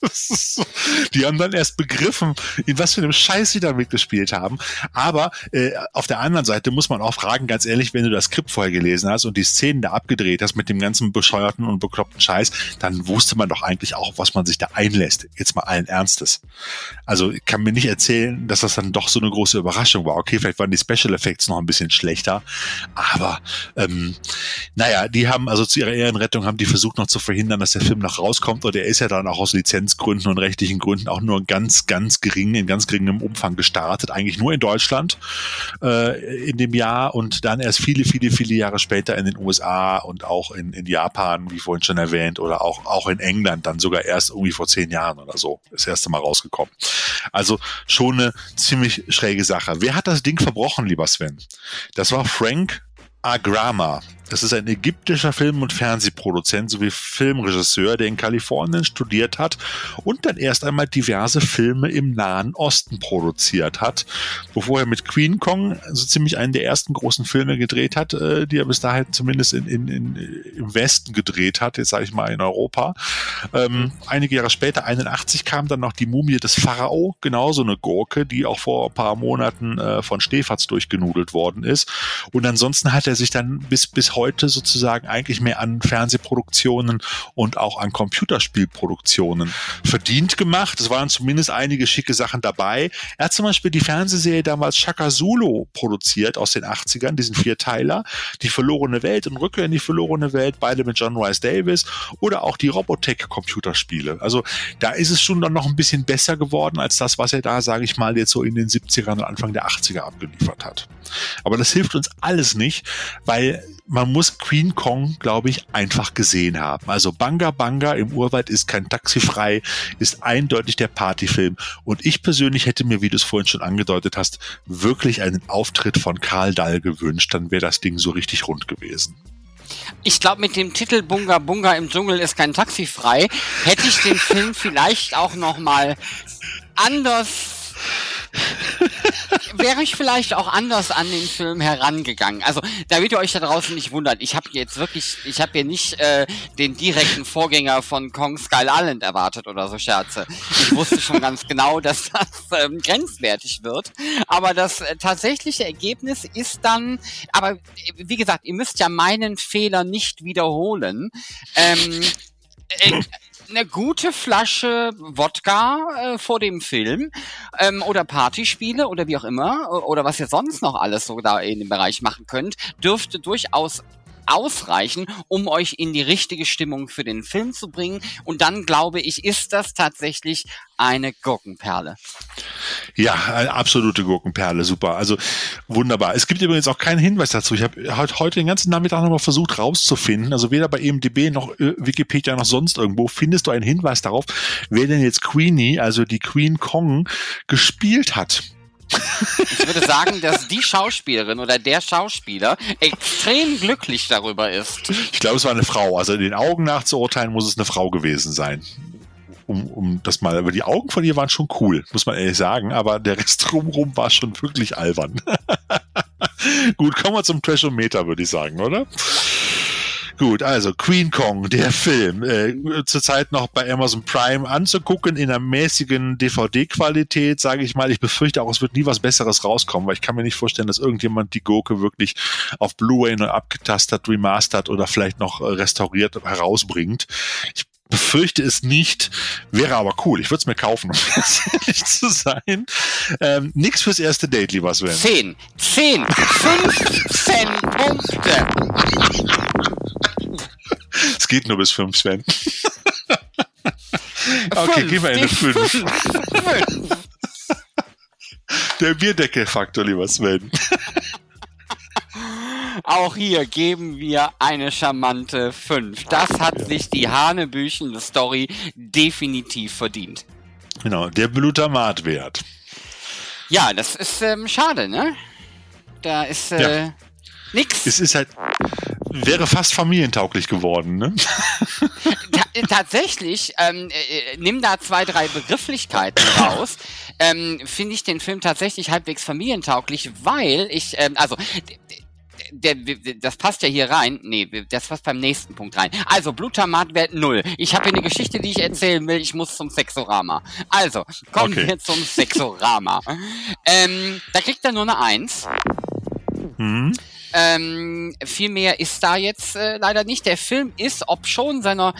so, die haben dann erst begriffen, in was für einem Scheiß sie da mitgespielt haben. Aber äh, auf der anderen Seite muss man auch fragen, ganz ehrlich, wenn du das Skript vorher gelesen hast und die Szenen da abgedreht hast mit dem ganzen bescheuerten und bekloppten Scheiß, dann wusste man doch eigentlich auch, was man sich da einlässt. Jetzt mal allen Ernstes. Also ich kann mir nicht erzählen, dass das dann doch so eine große Überraschung war. Okay, vielleicht waren die Special Effects noch ein bisschen schlechter, aber ähm, naja, die haben also zu ihrer Ehrenrettung haben die versucht noch zu verhindern, dass der Film noch rauskommt und er ist ja dann auch aus Lizenzgründen und rechtlichen Gründen auch nur ganz, ganz gering, in ganz geringem Umfang gestartet, eigentlich nur in Deutschland äh, in dem Jahr und dann erst viele, viele, viele Jahre später in den USA und auch in, in Japan, wie vorhin schon erwähnt, oder auch, auch in England dann sogar erst irgendwie vor zehn Jahren oder so das erste Mal rausgekommen. Also schon eine ziemlich schräge Sache. Wer hat das Ding verbrochen, lieber Sven? Das war Frank Agrama. Das ist ein ägyptischer Film- und Fernsehproduzent sowie Filmregisseur, der in Kalifornien studiert hat und dann erst einmal diverse Filme im Nahen Osten produziert hat, bevor er mit Queen Kong so ziemlich einen der ersten großen Filme gedreht hat, äh, die er bis dahin zumindest in, in, in, im Westen gedreht hat, jetzt sage ich mal in Europa. Ähm, einige Jahre später, 81, kam dann noch die Mumie des Pharao, genauso eine Gurke, die auch vor ein paar Monaten äh, von Stefatz durchgenudelt worden ist. Und ansonsten hat er sich dann bis, bis heute heute sozusagen eigentlich mehr an Fernsehproduktionen und auch an Computerspielproduktionen verdient gemacht. Es waren zumindest einige schicke Sachen dabei. Er hat zum Beispiel die Fernsehserie damals Shaka Zulu produziert aus den 80ern, diesen Vierteiler. Die verlorene Welt und Rückkehr in die verlorene Welt, beide mit John Rice Davis oder auch die Robotech-Computerspiele. Also da ist es schon dann noch ein bisschen besser geworden als das, was er da, sage ich mal, jetzt so in den 70ern und Anfang der 80er abgeliefert hat. Aber das hilft uns alles nicht, weil man muss Queen Kong, glaube ich, einfach gesehen haben. Also Banga Banga im Urwald ist kein Taxi frei, ist eindeutig der Partyfilm. Und ich persönlich hätte mir, wie du es vorhin schon angedeutet hast, wirklich einen Auftritt von Karl Dahl gewünscht. Dann wäre das Ding so richtig rund gewesen. Ich glaube, mit dem Titel Bunga Bunga im Dschungel ist kein Taxi frei, hätte ich den Film vielleicht auch noch mal anders wäre ich vielleicht auch anders an den Film herangegangen. Also, damit ihr euch da draußen nicht wundert, ich habe jetzt wirklich, ich habe hier nicht äh, den direkten Vorgänger von Kong Skull Island erwartet oder so Scherze. Ich wusste schon ganz genau, dass das ähm, grenzwertig wird. Aber das äh, tatsächliche Ergebnis ist dann, aber wie gesagt, ihr müsst ja meinen Fehler nicht wiederholen. Ähm, äh, eine gute Flasche Wodka äh, vor dem Film ähm, oder Partyspiele oder wie auch immer oder was ihr sonst noch alles so da in dem Bereich machen könnt, dürfte durchaus ausreichen, um euch in die richtige Stimmung für den Film zu bringen. Und dann glaube ich, ist das tatsächlich eine Gurkenperle. Ja, eine absolute Gurkenperle, super. Also wunderbar. Es gibt übrigens auch keinen Hinweis dazu. Ich habe heute den ganzen Nachmittag nochmal versucht rauszufinden. Also weder bei EMDB noch äh, Wikipedia noch sonst irgendwo findest du einen Hinweis darauf, wer denn jetzt Queenie, also die Queen Kong, gespielt hat. Ich würde sagen, dass die Schauspielerin oder der Schauspieler extrem glücklich darüber ist. Ich glaube, es war eine Frau. Also in den Augen nach zu urteilen, muss es eine Frau gewesen sein um, um das mal, aber die Augen von ihr waren schon cool, muss man ehrlich sagen, aber der Rest drumherum war schon wirklich albern. Gut, kommen wir zum Trashometer, würde ich sagen, oder? Gut, also Queen Kong, der Film, äh, zurzeit noch bei Amazon Prime anzugucken in einer mäßigen DVD-Qualität, sage ich mal. Ich befürchte auch, es wird nie was Besseres rauskommen, weil ich kann mir nicht vorstellen, dass irgendjemand die Gurke wirklich auf Blu-ray neu abgetastet, remastert oder vielleicht noch restauriert herausbringt. Ich befürchte es nicht, wäre aber cool. Ich würde es mir kaufen, um ehrlich zu sein. Ähm, nix fürs erste Date, lieber Sven. Zehn, zehn, 15 Punkte. Es geht nur bis fünf, Sven. okay, wir in eine fünf. Der Bierdeckelfaktor, lieber Sven. Auch hier geben wir eine charmante 5. Das hat ja. sich die hanebüchende Story definitiv verdient. Genau, der Blutamatwert. Ja, das ist ähm, schade, ne? Da ist äh, ja. Nix. Es ist halt, wäre fast familientauglich geworden, ne? Ta tatsächlich, ähm, äh, nimm da zwei, drei Begrifflichkeiten raus, ähm, finde ich den Film tatsächlich halbwegs familientauglich, weil ich, ähm, also der, das passt ja hier rein. Nee, das passt beim nächsten Punkt rein. Also, Blutamatwert null. Ich habe hier eine Geschichte, die ich erzählen will. Ich muss zum Sexorama. Also, kommen okay. wir zum Sexorama. ähm, da kriegt er nur eine Eins. Mhm. Ähm, viel mehr ist da jetzt äh, leider nicht. Der Film ist, ob schon seiner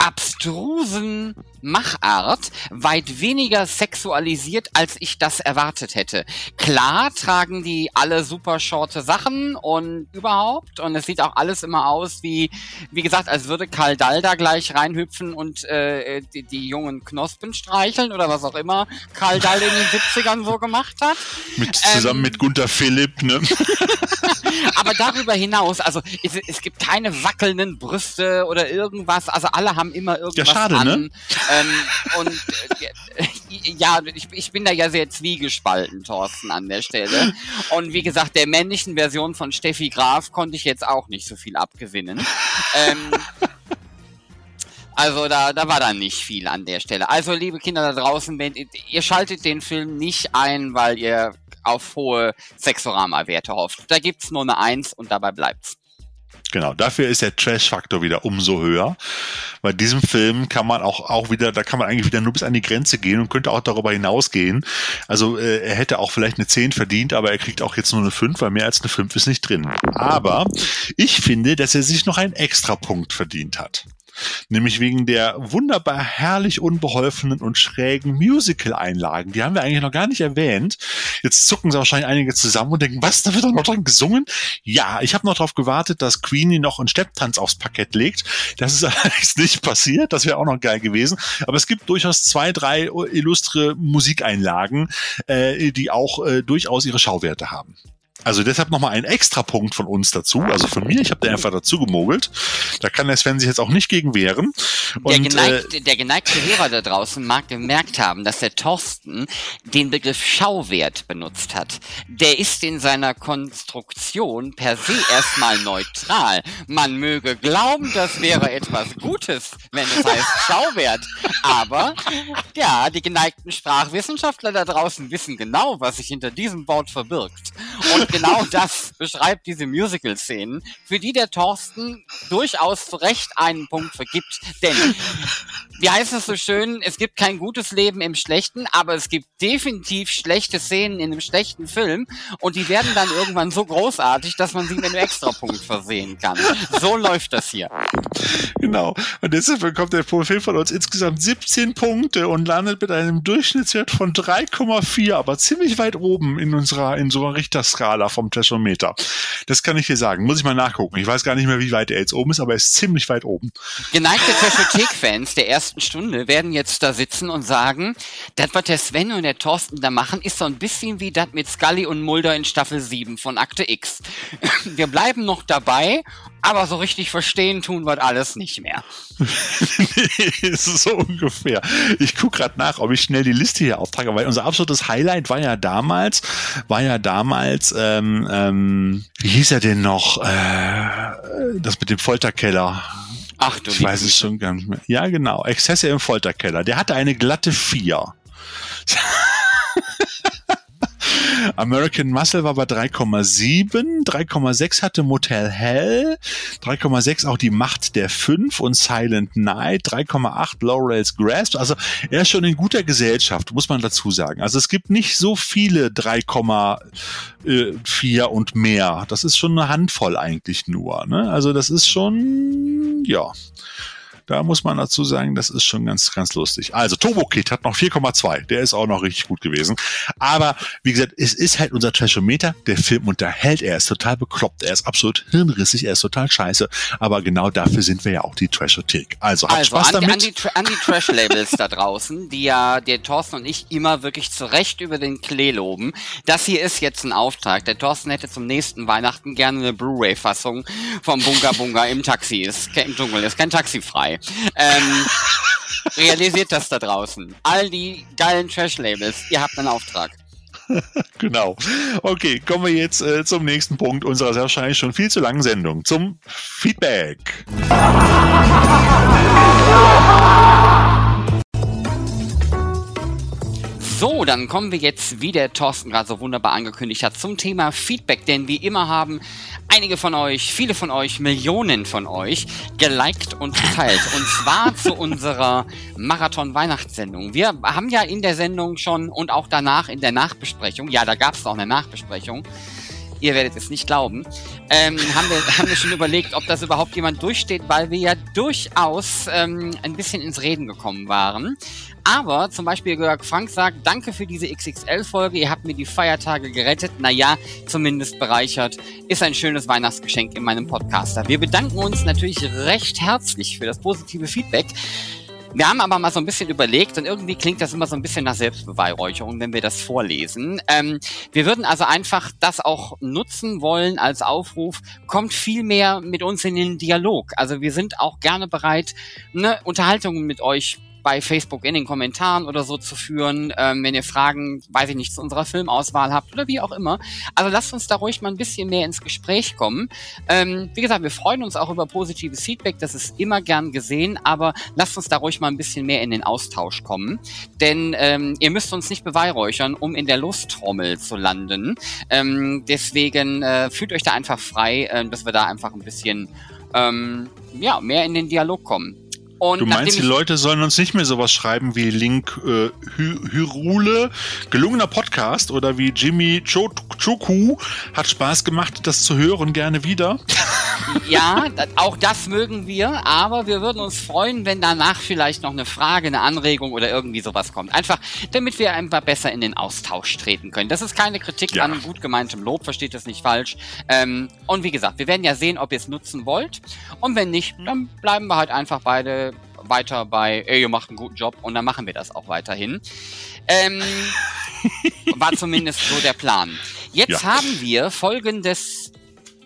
abstrusen Machart weit weniger sexualisiert, als ich das erwartet hätte. Klar tragen die alle super shorte Sachen und überhaupt und es sieht auch alles immer aus wie, wie gesagt, als würde Karl Dall da gleich reinhüpfen und äh, die, die jungen Knospen streicheln oder was auch immer Karl Dall in den 70ern so gemacht hat. Mit, zusammen ähm, mit Gunter Philipp, ne? aber darüber hinaus, also es, es, gibt keine wackelnden Brüste oder irgendwas, also alle haben immer irgendwas ja, schade, an. Ne? Ähm, und äh, ja, ich, ich bin da ja sehr zwiegespalten, Thorsten, an der Stelle. Und wie gesagt, der männlichen Version von Steffi Graf konnte ich jetzt auch nicht so viel abgewinnen. Ähm, also da, da war dann nicht viel an der Stelle. Also liebe Kinder da draußen, wenn, ihr schaltet den Film nicht ein, weil ihr auf hohe Sexorama-Werte hofft. Da gibt's nur eine Eins und dabei bleibt's. Genau, dafür ist der Trash-Faktor wieder umso höher. Bei diesem Film kann man auch, auch wieder, da kann man eigentlich wieder nur bis an die Grenze gehen und könnte auch darüber hinausgehen. Also äh, er hätte auch vielleicht eine 10 verdient, aber er kriegt auch jetzt nur eine 5, weil mehr als eine 5 ist nicht drin. Aber ich finde, dass er sich noch einen Extrapunkt verdient hat nämlich wegen der wunderbar herrlich unbeholfenen und schrägen Musical-Einlagen. Die haben wir eigentlich noch gar nicht erwähnt. Jetzt zucken sie wahrscheinlich einige zusammen und denken, was, da wird doch noch dran gesungen? Ja, ich habe noch darauf gewartet, dass Queenie noch einen Stepptanz aufs Parkett legt. Das ist allerdings nicht passiert, das wäre auch noch geil gewesen. Aber es gibt durchaus zwei, drei illustre Musikeinlagen, äh, die auch äh, durchaus ihre Schauwerte haben. Also deshalb nochmal ein extra Punkt von uns dazu, also von mir, ich habe da einfach dazu gemogelt. Da kann der Sven sich jetzt auch nicht gegen wehren. Und, der, geneigte, äh, der geneigte Hörer da draußen mag gemerkt haben, dass der Thorsten den Begriff Schauwert benutzt hat. Der ist in seiner Konstruktion per se erstmal neutral. Man möge glauben, das wäre etwas Gutes, wenn es heißt Schauwert. Aber ja, die geneigten Sprachwissenschaftler da draußen wissen genau, was sich hinter diesem Wort verbirgt. Und genau das beschreibt diese Musical-Szenen, für die der Thorsten durchaus zu Recht einen Punkt vergibt. Denn, wie heißt es so schön, es gibt kein gutes Leben im Schlechten, aber es gibt definitiv schlechte Szenen in einem schlechten Film und die werden dann irgendwann so großartig, dass man sie mit einem Extrapunkt versehen kann. So läuft das hier. Genau. Und deshalb bekommt der Film von uns insgesamt 17 Punkte und landet mit einem Durchschnittswert von 3,4, aber ziemlich weit oben in unserer, in so einer Richterskala Skala vom Trashometer. Das kann ich dir sagen. Muss ich mal nachgucken. Ich weiß gar nicht mehr, wie weit er jetzt oben ist, aber er ist ziemlich weit oben. Geneigte Trashothek-Fans der ersten Stunde werden jetzt da sitzen und sagen, das, was der Sven und der Thorsten da machen, ist so ein bisschen wie das mit Scully und Mulder in Staffel 7 von Akte X. Wir bleiben noch dabei, aber so richtig verstehen tun wir alles nicht mehr. nee, so ungefähr. Ich gucke gerade nach, ob ich schnell die Liste hier auftrage, weil unser absolutes Highlight war ja damals, war ja damals, ähm, ähm, wie hieß er denn noch? Äh, das mit dem Folterkeller. Ach du Ich weiß es schon gar nicht mehr. Ja, genau. Exzesse im Folterkeller. Der hatte eine glatte 4. American Muscle war bei 3,7, 3,6 hatte Motel Hell, 3,6 auch die Macht der 5 und Silent Night, 3,8 Laurel's Grasp. Also er ist schon in guter Gesellschaft, muss man dazu sagen. Also es gibt nicht so viele 3,4 und mehr. Das ist schon eine Handvoll eigentlich nur. Ne? Also das ist schon, ja. Da muss man dazu sagen, das ist schon ganz, ganz lustig. Also Turbo Kid hat noch 4,2. Der ist auch noch richtig gut gewesen. Aber wie gesagt, es ist halt unser Trashometer. Der Film unterhält. Er ist total bekloppt. Er ist absolut hirnrissig. Er ist total scheiße. Aber genau dafür sind wir ja auch die Trashothek. Also habt Also Spaß an, damit. an die, Tra- die Trash-Labels da draußen, die ja der Thorsten und ich immer wirklich zu Recht über den Klee loben. Das hier ist jetzt ein Auftrag. Der Thorsten hätte zum nächsten Weihnachten gerne eine Blu-ray-Fassung vom Bunga Bunga im Taxi. Ist im Dschungel, ist kein Taxi frei. Ähm, realisiert das da draußen. All die geilen Trash-Labels, ihr habt einen Auftrag. Genau. Okay, kommen wir jetzt äh, zum nächsten Punkt unserer wahrscheinlich schon viel zu langen Sendung. Zum Feedback. So, dann kommen wir jetzt, wie der Thorsten gerade so wunderbar angekündigt hat, zum Thema Feedback. Denn wie immer haben einige von euch, viele von euch, Millionen von euch geliked und geteilt. Und zwar zu unserer Marathon-Weihnachtssendung. Wir haben ja in der Sendung schon und auch danach in der Nachbesprechung, ja, da gab es auch eine Nachbesprechung, ihr werdet es nicht glauben, ähm, haben, wir, haben wir schon überlegt, ob das überhaupt jemand durchsteht, weil wir ja durchaus ähm, ein bisschen ins Reden gekommen waren. Aber zum Beispiel Georg Frank sagt, danke für diese XXL-Folge, ihr habt mir die Feiertage gerettet, naja, zumindest bereichert, ist ein schönes Weihnachtsgeschenk in meinem Podcaster. Wir bedanken uns natürlich recht herzlich für das positive Feedback. Wir haben aber mal so ein bisschen überlegt und irgendwie klingt das immer so ein bisschen nach Selbstbeweihräucherung, wenn wir das vorlesen. Ähm, wir würden also einfach das auch nutzen wollen als Aufruf, kommt viel mehr mit uns in den Dialog. Also wir sind auch gerne bereit, ne, Unterhaltungen mit euch bei Facebook in den Kommentaren oder so zu führen, ähm, wenn ihr Fragen, weiß ich nicht, zu unserer Filmauswahl habt oder wie auch immer. Also lasst uns da ruhig mal ein bisschen mehr ins Gespräch kommen. Ähm, wie gesagt, wir freuen uns auch über positives Feedback, das ist immer gern gesehen, aber lasst uns da ruhig mal ein bisschen mehr in den Austausch kommen. Denn ähm, ihr müsst uns nicht beweihräuchern, um in der Lusttrommel zu landen. Ähm, deswegen äh, fühlt euch da einfach frei, äh, dass wir da einfach ein bisschen ähm, ja, mehr in den Dialog kommen. Und Du meinst, die Leute sollen uns nicht mehr sowas schreiben wie Link äh, Hy Hyrule, gelungener Podcast oder wie Jimmy Cho- Choku hat Spaß gemacht, das zu hören, gerne wieder. Ja, auch das mögen wir, aber wir würden uns freuen, wenn danach vielleicht noch eine Frage, eine Anregung oder irgendwie sowas kommt. Einfach, damit wir einfach besser in den Austausch treten können. Das ist keine Kritik Ja. an gut gemeintem Lob, versteht das nicht falsch. Ähm, und wie gesagt, wir werden ja sehen, ob ihr es nutzen wollt. Und wenn nicht, dann bleiben wir halt einfach beide weiter bei, ey, ihr macht einen guten Job und dann machen wir das auch weiterhin. Ähm, war zumindest so der Plan. Jetzt Ja. haben wir folgendes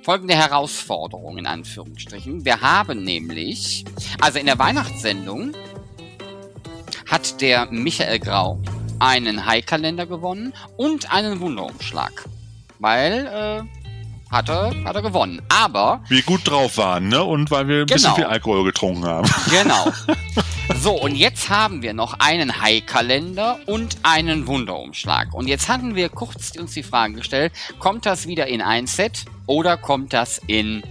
folgende Herausforderung in Anführungsstrichen. Wir haben nämlich, also in der Weihnachtssendung hat der Michael Grau einen High-Kalender gewonnen und einen Wunderumschlag. Weil, äh, hat er, hat er gewonnen. Aber Wir gut drauf waren, ne? Und weil wir ein bisschen Genau. viel Alkohol getrunken haben. Genau. So, und jetzt haben wir noch einen High-Kalender und einen Wunderumschlag. Und jetzt hatten wir kurz uns die Frage gestellt, kommt das wieder in ein Set oder kommt das in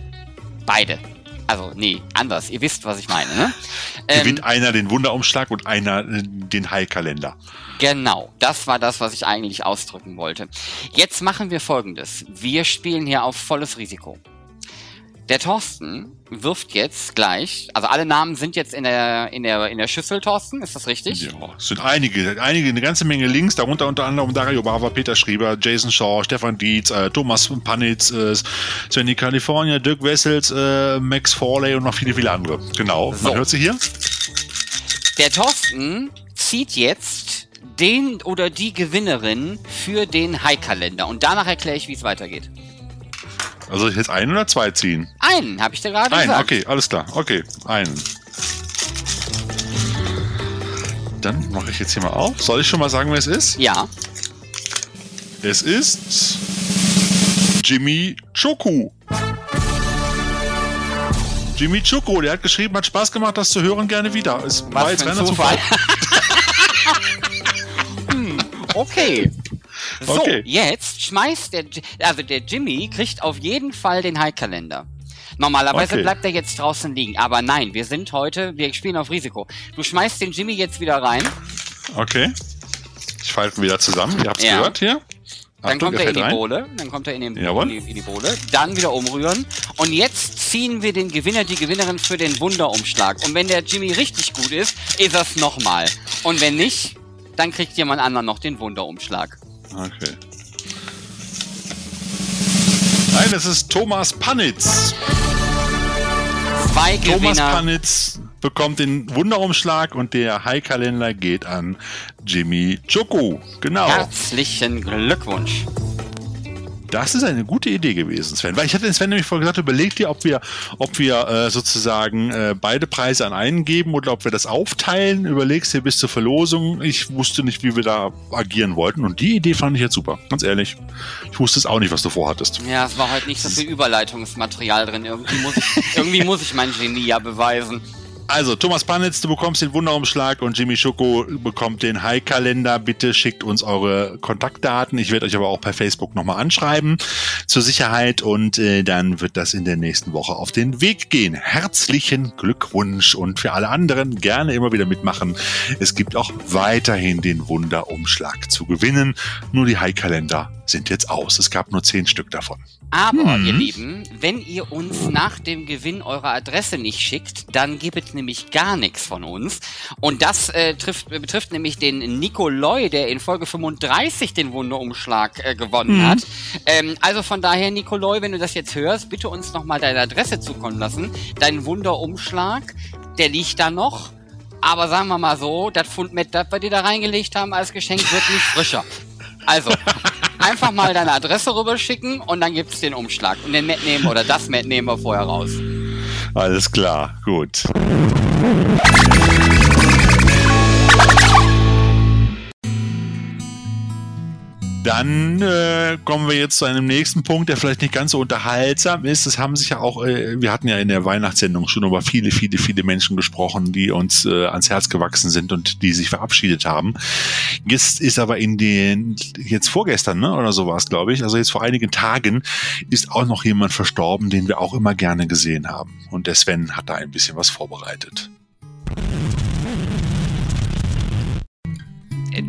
beide? Also, nee, anders. Ihr wisst, was ich meine, ne? Ähm, Gewinnt einer den Wunderumschlag und einer äh, den Heilkalender. Genau, das war das, was ich eigentlich ausdrücken wollte. Jetzt machen wir folgendes. Wir spielen hier auf volles Risiko. Der Thorsten wirft jetzt gleich, also alle Namen sind jetzt in der, in der, in der Schüssel, Thorsten, ist das richtig? Ja, es sind einige, einige, eine ganze Menge Links, darunter unter anderem Dario Bava, Peter Schrieber, Jason Shaw, Stefan Dietz, äh, Thomas Panitz, äh, Svenny California, Dirk Wessels, äh, Max Forley und noch viele, viele andere. Genau, So. man hört sie hier. Der Thorsten zieht jetzt den oder die Gewinnerin für den High-Kalender und danach erkläre ich, wie es weitergeht. Also jetzt einen oder zwei ziehen? Einen, habe ich dir gerade Einen, gesagt. okay, alles klar. Okay, einen. Dann mache ich jetzt hier mal auf. Soll ich schon mal sagen, wer es ist? Ja, Es ist Jimmy Choku. Jimmy Choku, der hat geschrieben, hat Spaß gemacht, das zu hören, gerne wieder. Es war was jetzt für ein reiner Zufall. hm, okay. So, Okay. jetzt schmeißt der, also der Jimmy kriegt auf jeden Fall den High-Kalender. Normalerweise Okay. bleibt er jetzt draußen liegen, aber nein, wir sind heute, wir spielen auf Risiko. Du schmeißt den Jimmy jetzt wieder rein, Okay. Ich falte ihn wieder zusammen. Ihr habt es Ja. gehört hier. dann Achtung, kommt er in die rein. Bohle, dann kommt er in, den, in, die, in die Bohle, dann wieder umrühren und jetzt ziehen wir den Gewinner, die Gewinnerin für den Wunderumschlag. Und wenn der Jimmy richtig gut ist, ist das nochmal. Und wenn nicht, dann kriegt jemand anderen noch den Wunderumschlag. Okay. Nein, es ist Thomas Panitz. Zwei Thomas. Panitz bekommt den Wunderumschlag und der High-Kalender geht an Jimmy Choku. Genau. Herzlichen Glückwunsch. Das ist eine gute Idee gewesen, Sven. Weil ich hatte Sven nämlich vorher gesagt, überleg dir, ob wir, ob wir äh, sozusagen äh, beide Preise an einen geben oder ob wir das aufteilen. Überlegst dir bis zur Verlosung. Ich wusste nicht, wie wir da agieren wollten. Und die Idee fand ich jetzt super. Ganz ehrlich. Ich wusste es auch nicht, was du vorhattest. Ja, es war heute nicht so viel Überleitungsmaterial drin. Irgendwie muss ich, irgendwie muss ich mein Genie ja beweisen. Also, Thomas Panitz, du bekommst den Wunderumschlag und Jimmy Schoko bekommt den High-Kalender. Bitte schickt uns eure Kontaktdaten. Ich werde euch aber auch per Facebook nochmal anschreiben zur Sicherheit und äh, dann wird das in der nächsten Woche auf den Weg gehen. Herzlichen Glückwunsch und für alle anderen gerne immer wieder mitmachen. Es gibt auch weiterhin den Wunderumschlag zu gewinnen. Nur die High-Kalender sind jetzt aus. Es gab nur zehn Stück davon. Aber, Hm. ihr Lieben, wenn ihr uns nach dem Gewinn eure Adresse nicht schickt, dann gibt es nämlich gar nichts von uns. Und das äh, trifft, betrifft nämlich den Nikoloi, der in Folge 35 den Wunderumschlag äh, gewonnen Mhm. hat. Ähm, also von daher, Nikoloi, wenn du das jetzt hörst, bitte uns nochmal deine Adresse zukommen lassen. Dein Wunderumschlag, der liegt da noch. Aber sagen wir mal so, das Fundmet, das wir dir da reingelegt haben als Geschenk, wird nicht frischer. Also, einfach mal deine Adresse rüberschicken und dann gibt's den Umschlag. Und den Met nehmen oder das Met nehmen wir vorher raus. Alles klar, gut. Dann äh, kommen wir jetzt zu einem nächsten Punkt, der vielleicht nicht ganz so unterhaltsam ist. Es haben sich ja auch, äh, wir hatten ja in der Weihnachtssendung schon über viele, viele, viele Menschen gesprochen, die uns äh, ans Herz gewachsen sind und die sich verabschiedet haben. Jetzt ist aber in den, jetzt vorgestern, ne, oder so war es, glaube ich, also jetzt vor einigen Tagen, ist auch noch jemand verstorben, den wir auch immer gerne gesehen haben. Und der Sven hat da ein bisschen was vorbereitet.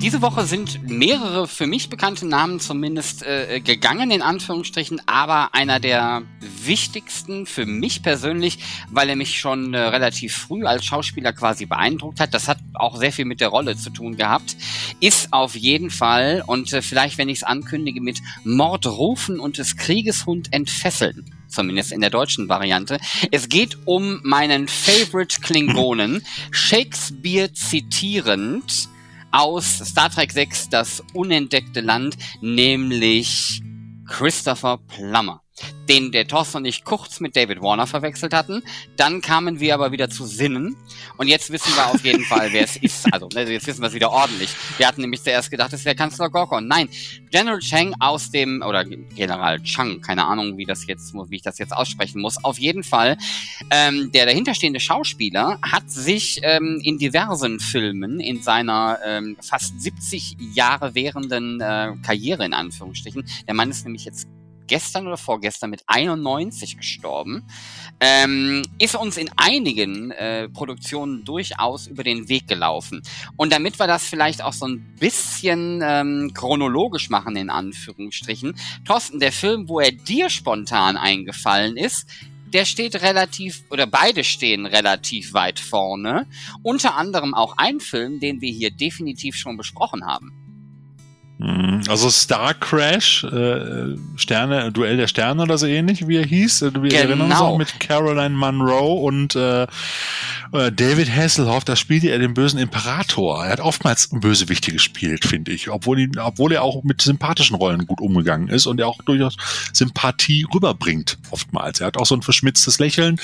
Diese Woche sind mehrere für mich bekannte Namen zumindest äh, gegangen, in Anführungsstrichen, aber einer der wichtigsten für mich persönlich, weil er mich schon äh, relativ früh als Schauspieler quasi beeindruckt hat. Das hat auch sehr viel mit der Rolle zu tun gehabt. Ist auf jeden Fall, und äh, vielleicht, wenn ich es ankündige, mit Mord rufen und des Kriegeshund entfesseln. Zumindest in der deutschen Variante. Es geht um meinen Favorite Klingonen, Shakespeare zitierend aus Star Trek 6 Das unentdeckte Land, nämlich Christopher Plummer, den der Thorsten und ich kurz mit David Warner verwechselt hatten. Dann kamen wir aber wieder zu Sinnen und jetzt wissen wir auf jeden Fall, wer es ist. Also ne, jetzt wissen wir es wieder ordentlich. Wir hatten nämlich zuerst gedacht, es wäre Kanzler Gorkon. Nein, General Chang aus dem, oder General Chang, keine Ahnung, wie das jetzt, wie ich das jetzt aussprechen muss. Auf jeden Fall, ähm, der dahinterstehende Schauspieler hat sich ähm, in diversen Filmen in seiner ähm, fast 70 Jahre währenden äh, Karriere in Anführungsstrichen, der Mann ist nämlich jetzt gestern oder vorgestern mit 91 gestorben, ähm, ist uns in einigen äh, Produktionen durchaus über den Weg gelaufen. Und damit wir das vielleicht auch so ein bisschen ähm, chronologisch machen, in Anführungsstrichen, Thorsten, der Film, wo er dir spontan eingefallen ist, der steht relativ, oder beide stehen relativ weit vorne. Unter anderem auch ein Film, den wir hier definitiv schon besprochen haben. Mhm. Also Star Crash, äh, Sterne, Duell der Sterne oder so ähnlich, wie er hieß. Wir genau. erinnern uns auch mit Caroline Munro und äh, äh, David Hasselhoff, da spielte er den bösen Imperator. Er hat oftmals Bösewichte gespielt, finde ich, obwohl, ihn, obwohl er auch mit sympathischen Rollen gut umgegangen ist und er auch durchaus Sympathie rüberbringt, oftmals. Er hat auch so ein verschmitztes Lächeln.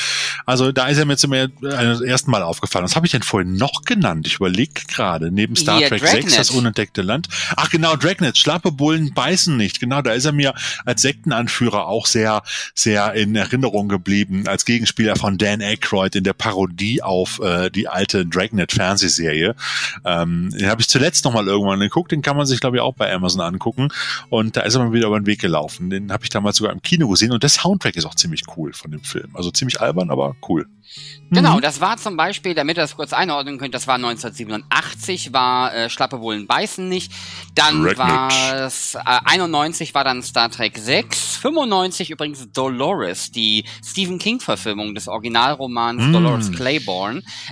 Also da ist er mir zum ersten Mal aufgefallen. Was habe ich denn vorhin noch genannt? Ich überlege gerade, neben Star Hier, Trek Dragnet. 6, das unentdeckte Land. Ach genau, Dragnet, schlappe Bullen beißen nicht. Genau, da ist er mir als Sektenanführer auch sehr, sehr in Erinnerung geblieben, als Gegenspieler von Dan Aykroyd in der Parodie auf äh, die alte Dragnet-Fernsehserie. Ähm, den habe ich zuletzt noch mal irgendwann geguckt, den kann man sich, glaube ich, auch bei Amazon angucken. Und da ist er mal wieder über den Weg gelaufen. Den habe ich damals sogar im Kino gesehen und der Soundtrack ist auch ziemlich cool von dem Film. Also ziemlich albern, aber cool. Genau, mhm. das war zum Beispiel, damit ihr das kurz einordnen könnt, das war 1987, war äh, Schlappe Bullen beißen nicht. Dann war es, äh, 91 war dann Star Trek 6, 95 übrigens Dolores, die Stephen King-Verfilmung des Originalromans mhm. Dolores Claiborne.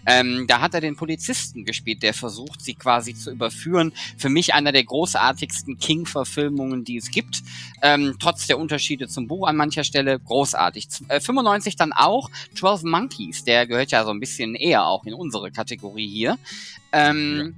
Ähm, da hat er den Polizisten gespielt, der versucht, sie quasi zu überführen. Für mich einer der großartigsten King-Verfilmungen, die es gibt. Ähm, trotz der Unterschiede zum Buch an mancher Stelle großartig. Äh, 95 dann auch 12 Monkeys, der gehört ja so ein bisschen eher auch in unsere Kategorie hier. Ähm,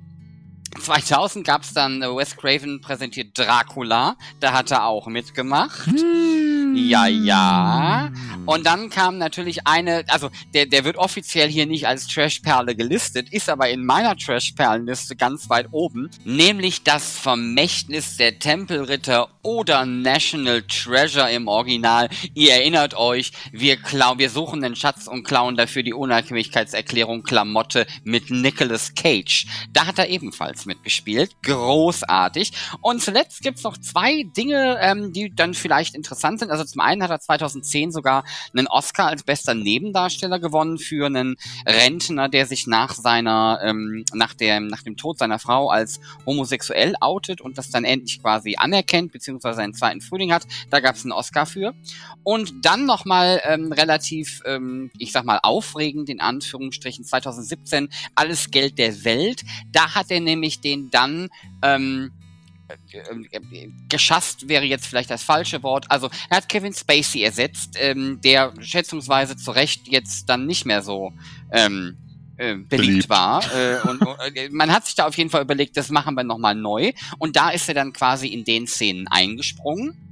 ja. 2000 gab es dann äh, Wes Craven präsentiert Dracula, da hat er auch mitgemacht. Hm. Ja, ja. Und dann kam natürlich eine, also der, der wird offiziell hier nicht als Trashperle gelistet, ist aber in meiner Trashperlenliste ganz weit oben, nämlich das Vermächtnis der Tempelritter oder National Treasure im Original. Ihr erinnert euch, wir klauen, wir suchen den Schatz und klauen dafür die Unabhängigkeitserklärung Klamotte mit Nicolas Cage. Da hat er ebenfalls mitgespielt. Großartig. Und zuletzt gibt's noch zwei Dinge, ähm, die dann vielleicht interessant sind. Also zum einen hat er 2010 sogar einen Oscar als bester Nebendarsteller gewonnen für einen Rentner, der sich nach seiner, ähm, nach dem, nach dem Tod seiner Frau als homosexuell outet und das dann endlich quasi anerkennt, beziehungsweise einen zweiten Frühling hat. Da gab es einen Oscar für. Und dann nochmal ähm, relativ, ähm, ich sag mal, aufregend in Anführungsstrichen 2017, Alles Geld der Welt. Da hat er nämlich den dann ähm, geschasst wäre jetzt vielleicht das falsche Wort. Also er hat Kevin Spacey ersetzt, ähm, der schätzungsweise zu Recht jetzt dann nicht mehr so ähm, äh, beliebt, beliebt, war. Äh, und, und äh, man hat sich da auf jeden Fall überlegt, das machen wir nochmal neu. Und da ist er dann quasi in den Szenen eingesprungen.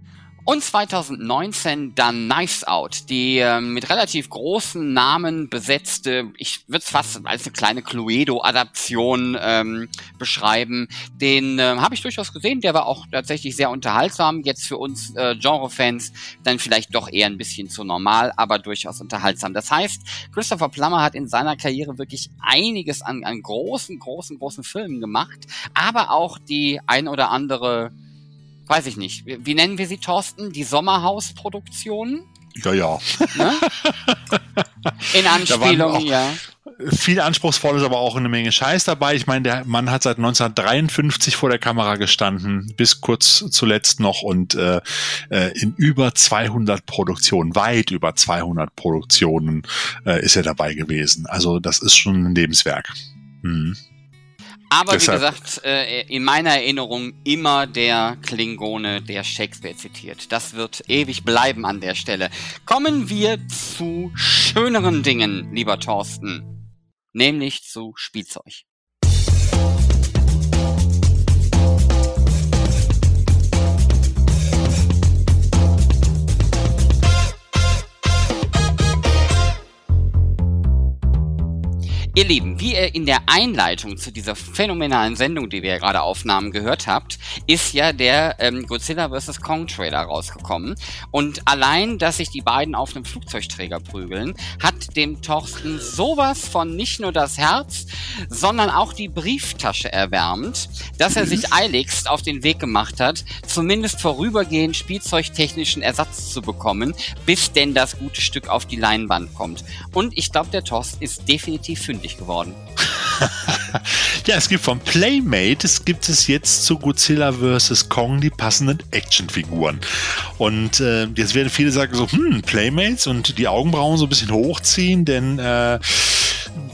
Und 2019 dann Knives Out, die äh, mit relativ großen Namen besetzte, ich würde es fast als eine kleine Cluedo-Adaption ähm, beschreiben. Den äh, habe ich durchaus gesehen, der war auch tatsächlich sehr unterhaltsam. Jetzt für uns äh, Genre-Fans dann vielleicht doch eher ein bisschen zu normal, aber durchaus unterhaltsam. Das heißt, Christopher Plummer hat in seiner Karriere wirklich einiges an, an großen, großen, großen Filmen gemacht, aber auch die ein oder andere weiß ich nicht, wie, nennen wir sie, Thorsten? Die Sommerhausproduktion? Ja, ja. Ne? In Anspielung, ja. Viel Anspruchsvolles, aber auch eine Menge Scheiß dabei. Ich meine, der Mann hat seit 1953 vor der Kamera gestanden, bis kurz zuletzt noch und äh, äh in über 200 Produktionen, weit über 200 Produktionen äh, ist er dabei gewesen. Also das ist schon ein Lebenswerk. Mhm. Aber Deshalb. wie gesagt, äh, in meiner Erinnerung immer der Klingone, der Shakespeare zitiert. Das wird ewig bleiben an der Stelle. Kommen wir zu schöneren Dingen, lieber Thorsten. Nämlich zu Spielzeug. Ihr Lieben, wie ihr in der Einleitung zu dieser phänomenalen Sendung, die wir ja gerade aufnahmen, gehört habt, ist ja der ähm, Godzilla vs. Kong Trailer rausgekommen. Und allein, dass sich die beiden auf einem Flugzeugträger prügeln, hat dem Thorsten sowas von nicht nur das Herz, sondern auch die Brieftasche erwärmt, dass er sich eiligst auf den Weg gemacht hat, zumindest vorübergehend spielzeugtechnischen Ersatz zu bekommen, bis denn das gute Stück auf die Leinwand kommt. Und ich glaube, der Thorsten ist definitiv fündig geworden. ja, es gibt von Playmate, es gibt es jetzt zu Godzilla vs. Kong die passenden Actionfiguren. Und äh, jetzt werden viele sagen so, hm, Playmates und die Augenbrauen so ein bisschen hochziehen, denn äh,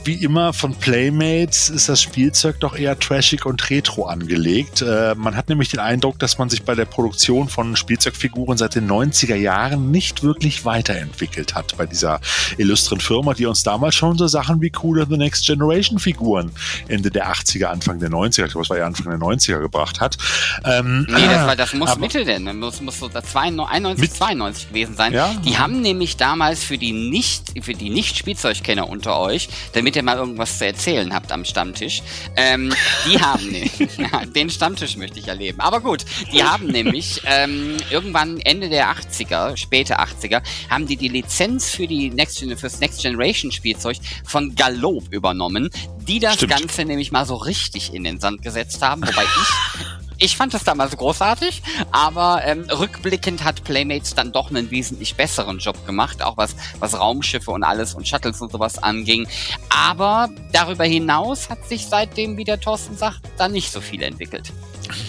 wie immer von Playmates ist das Spielzeug doch eher trashig und retro angelegt. Äh, man hat nämlich den Eindruck, dass man sich bei der Produktion von Spielzeugfiguren seit den 90er Jahren nicht wirklich weiterentwickelt hat bei dieser illustren Firma, die uns damals schon so Sachen wie Cooler the Next Generation Figuren Ende der 80er, Anfang der 90er, ich glaube, es war ja Anfang der 90er gebracht hat. Ähm, nee, das, war, das muss Mitte denn, das muss, muss so 91, mit, 92 gewesen sein. Ja? Die haben nämlich damals für die nicht, für die Nicht-Spielzeugkenner unter euch, damit ihr mal irgendwas zu erzählen habt am Stammtisch, ähm, die haben, den Stammtisch möchte ich erleben. Aber gut, die haben nämlich ähm, irgendwann Ende der 80er, späte 80er, haben die die Lizenz für die Next, fürs Next Generation Spielzeug von Galop übernommen, die das Stimmt. Ganze nämlich mal so richtig in den Sand gesetzt haben, wobei ich ich fand es damals großartig, aber ähm, rückblickend hat Playmates dann doch einen wesentlich besseren Job gemacht, auch was, was Raumschiffe und alles und Shuttles und sowas anging. Aber darüber hinaus hat sich seitdem, wie der Thorsten sagt, da nicht so viel entwickelt.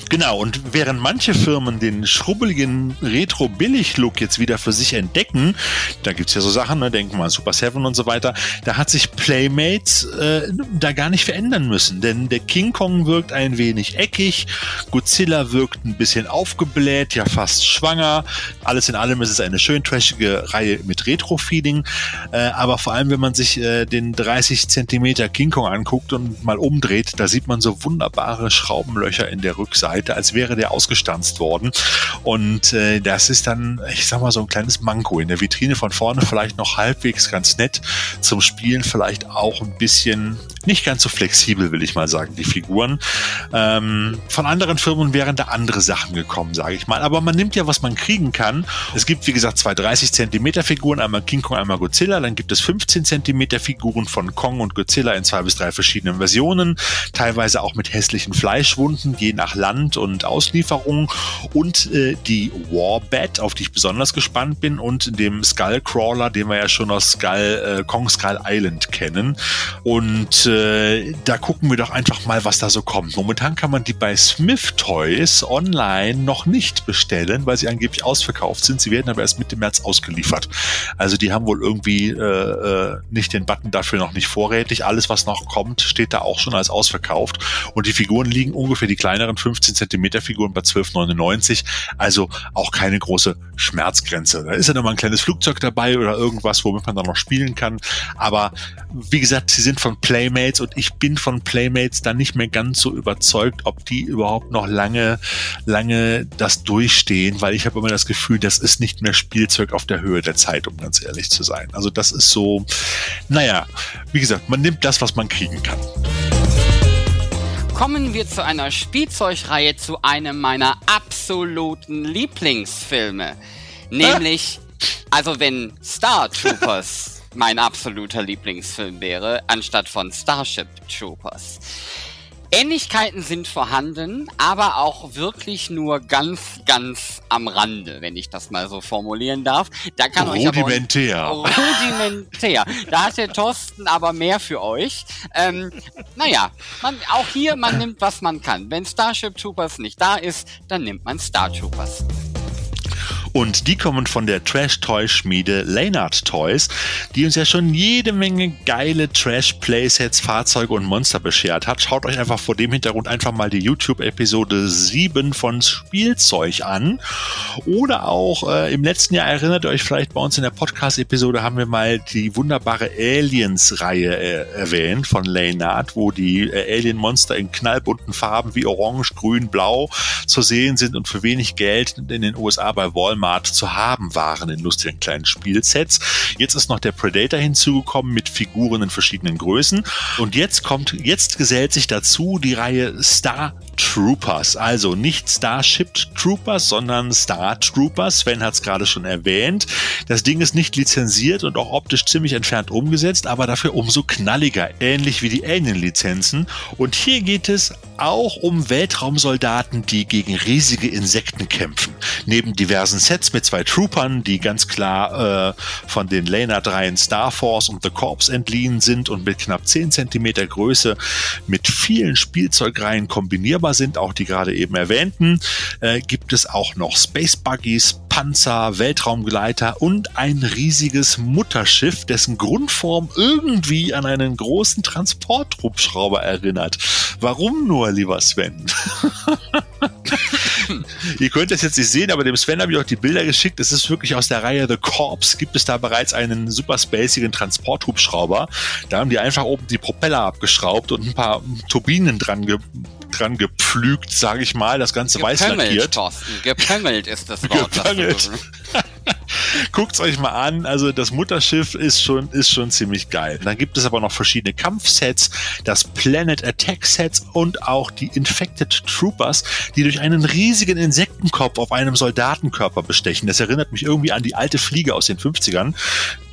Genau, und während manche Firmen den schrubbeligen Retro-Billig-Look jetzt wieder für sich entdecken, da gibt's ja so Sachen, ne, denken mal Super Seven und so weiter, da hat sich Playmates äh, da gar nicht verändern müssen, denn der King Kong wirkt ein wenig eckig, Godzilla wirkt ein bisschen aufgebläht, ja fast schwanger, alles in allem ist es eine schön trashige Reihe mit Retro-Feeling, äh, aber vor allem, wenn man sich äh, den 30 Zentimeter King Kong anguckt und mal umdreht, da sieht man so wunderbare Schraubenlöcher in der Rückseite als wäre der ausgestanzt worden. Und äh, das ist dann, ich sag mal, so ein kleines Manko. In der Vitrine von vorne vielleicht noch halbwegs ganz nett. Zum Spielen vielleicht auch ein bisschen nicht ganz so flexibel, will ich mal sagen, die Figuren. Ähm, von anderen Firmen wären da andere Sachen gekommen, sage ich mal. Aber man nimmt ja, was man kriegen kann. Es gibt, wie gesagt, zwei 30 Zentimeter Figuren, einmal King Kong, einmal Godzilla. Dann gibt es 15 Zentimeter Figuren von Kong und Godzilla in zwei bis drei verschiedenen Versionen. Teilweise auch mit hässlichen Fleischwunden, je nach Land und Auslieferung. Und äh, die Warbat, auf die ich besonders gespannt bin, und dem Skullcrawler, den wir ja schon aus Skull, äh, Kong Skull Island kennen. Und äh, da gucken wir doch einfach mal, was da so kommt. Momentan kann man die bei Smith Toys online noch nicht bestellen, weil sie angeblich ausverkauft sind. Sie werden aber erst Mitte März ausgeliefert. Also die haben wohl irgendwie äh, äh nicht den Button dafür noch nicht vorrätig. Alles, was noch kommt, steht da auch schon als ausverkauft. Und die Figuren liegen ungefähr die kleineren 15 Zentimeter Figuren bei 12,99. Also auch keine große Schmerzgrenze. Da ist ja noch mal ein kleines Flugzeug dabei oder irgendwas, womit man dann noch spielen kann. Aber wie gesagt, sie sind von Playmate Playmates und ich bin von Playmates dann nicht mehr ganz so überzeugt, ob die überhaupt noch lange, lange das durchstehen, weil ich habe immer das Gefühl, das ist nicht mehr Spielzeug auf der Höhe der Zeit, um ganz ehrlich zu sein. Also das ist so, naja, wie gesagt, man nimmt das, was man kriegen kann. Kommen wir zu einer Spielzeugreihe, zu einem meiner absoluten Lieblingsfilme. Nämlich, also wenn Star Troopers mein absoluter Lieblingsfilm wäre, anstatt von Starship Troopers. Ähnlichkeiten sind vorhanden, aber auch wirklich nur ganz, ganz am Rande, wenn ich das mal so formulieren darf. Da kann rudimentär. euch aber rudimentär. Da hat der Thorsten aber mehr für euch. Ähm, naja, man, auch hier, man nimmt, was man kann. Wenn Starship Troopers nicht da ist, dann nimmt man Star Troopers. Und die kommen von der Trash-Toy-Schmiede Leonard Toys, die uns ja schon jede Menge geile Trash-Playsets, Fahrzeuge und Monster beschert hat. Schaut euch einfach vor dem Hintergrund einfach mal die YouTube-Episode 7 von Spielzeug an. Oder auch äh, im letzten Jahr erinnert ihr euch vielleicht bei uns in der Podcast-Episode haben wir mal die wunderbare Aliens-Reihe äh, erwähnt von Leonard, wo die äh, Alien-Monster in knallbunten Farben wie Orange, Grün, Blau zu sehen sind und für wenig Geld in den USA bei Walmart Walmart zu haben waren in lustigen kleinen Spielsets. Jetzt ist noch der Predator hinzugekommen mit Figuren in verschiedenen Größen. Und jetzt kommt, jetzt gesellt sich dazu die Reihe Star Troopers. Also nicht Starship Troopers, sondern Star Troopers. Sven hat es gerade schon erwähnt. Das Ding ist nicht lizenziert und auch optisch ziemlich entfernt umgesetzt, aber dafür umso knalliger, ähnlich wie die Alien-Lizenzen. Und hier geht es auch um Weltraumsoldaten, die gegen riesige Insekten kämpfen. Neben diversen Sets mit zwei Troopern, die ganz klar äh, von den Lena 3 in Star Force und The Corps entliehen sind und mit knapp 10 cm Größe mit vielen Spielzeugreihen kombinierbar sind, auch die gerade eben erwähnten, äh, gibt es auch noch Space Buggies, Panzer, Weltraumgleiter und ein riesiges Mutterschiff, dessen Grundform irgendwie an einen großen Transporthubschrauber erinnert. Warum nur, lieber Sven? Ihr könnt das jetzt nicht sehen, aber dem Sven habe ich auch die Bilder geschickt. Es ist wirklich aus der Reihe The Corps. Gibt es da bereits einen super spacigen Transporthubschrauber. Da haben die einfach oben die Propeller abgeschraubt und ein paar Turbinen dran ge dran gepflügt, sage ich mal, das Ganze weiß lackiert. Thorsten, gepöngelt ist das Wort. Gepöngelt. Guckt's euch mal an. Also das Mutterschiff ist schon, ist schon ziemlich geil. Dann gibt es aber noch verschiedene Kampfsets, das Planet Attack Sets und auch die Infected Troopers, die durch einen riesigen Insektenkopf auf einem Soldatenkörper bestechen. Das erinnert mich irgendwie an die alte Fliege aus den 50ern.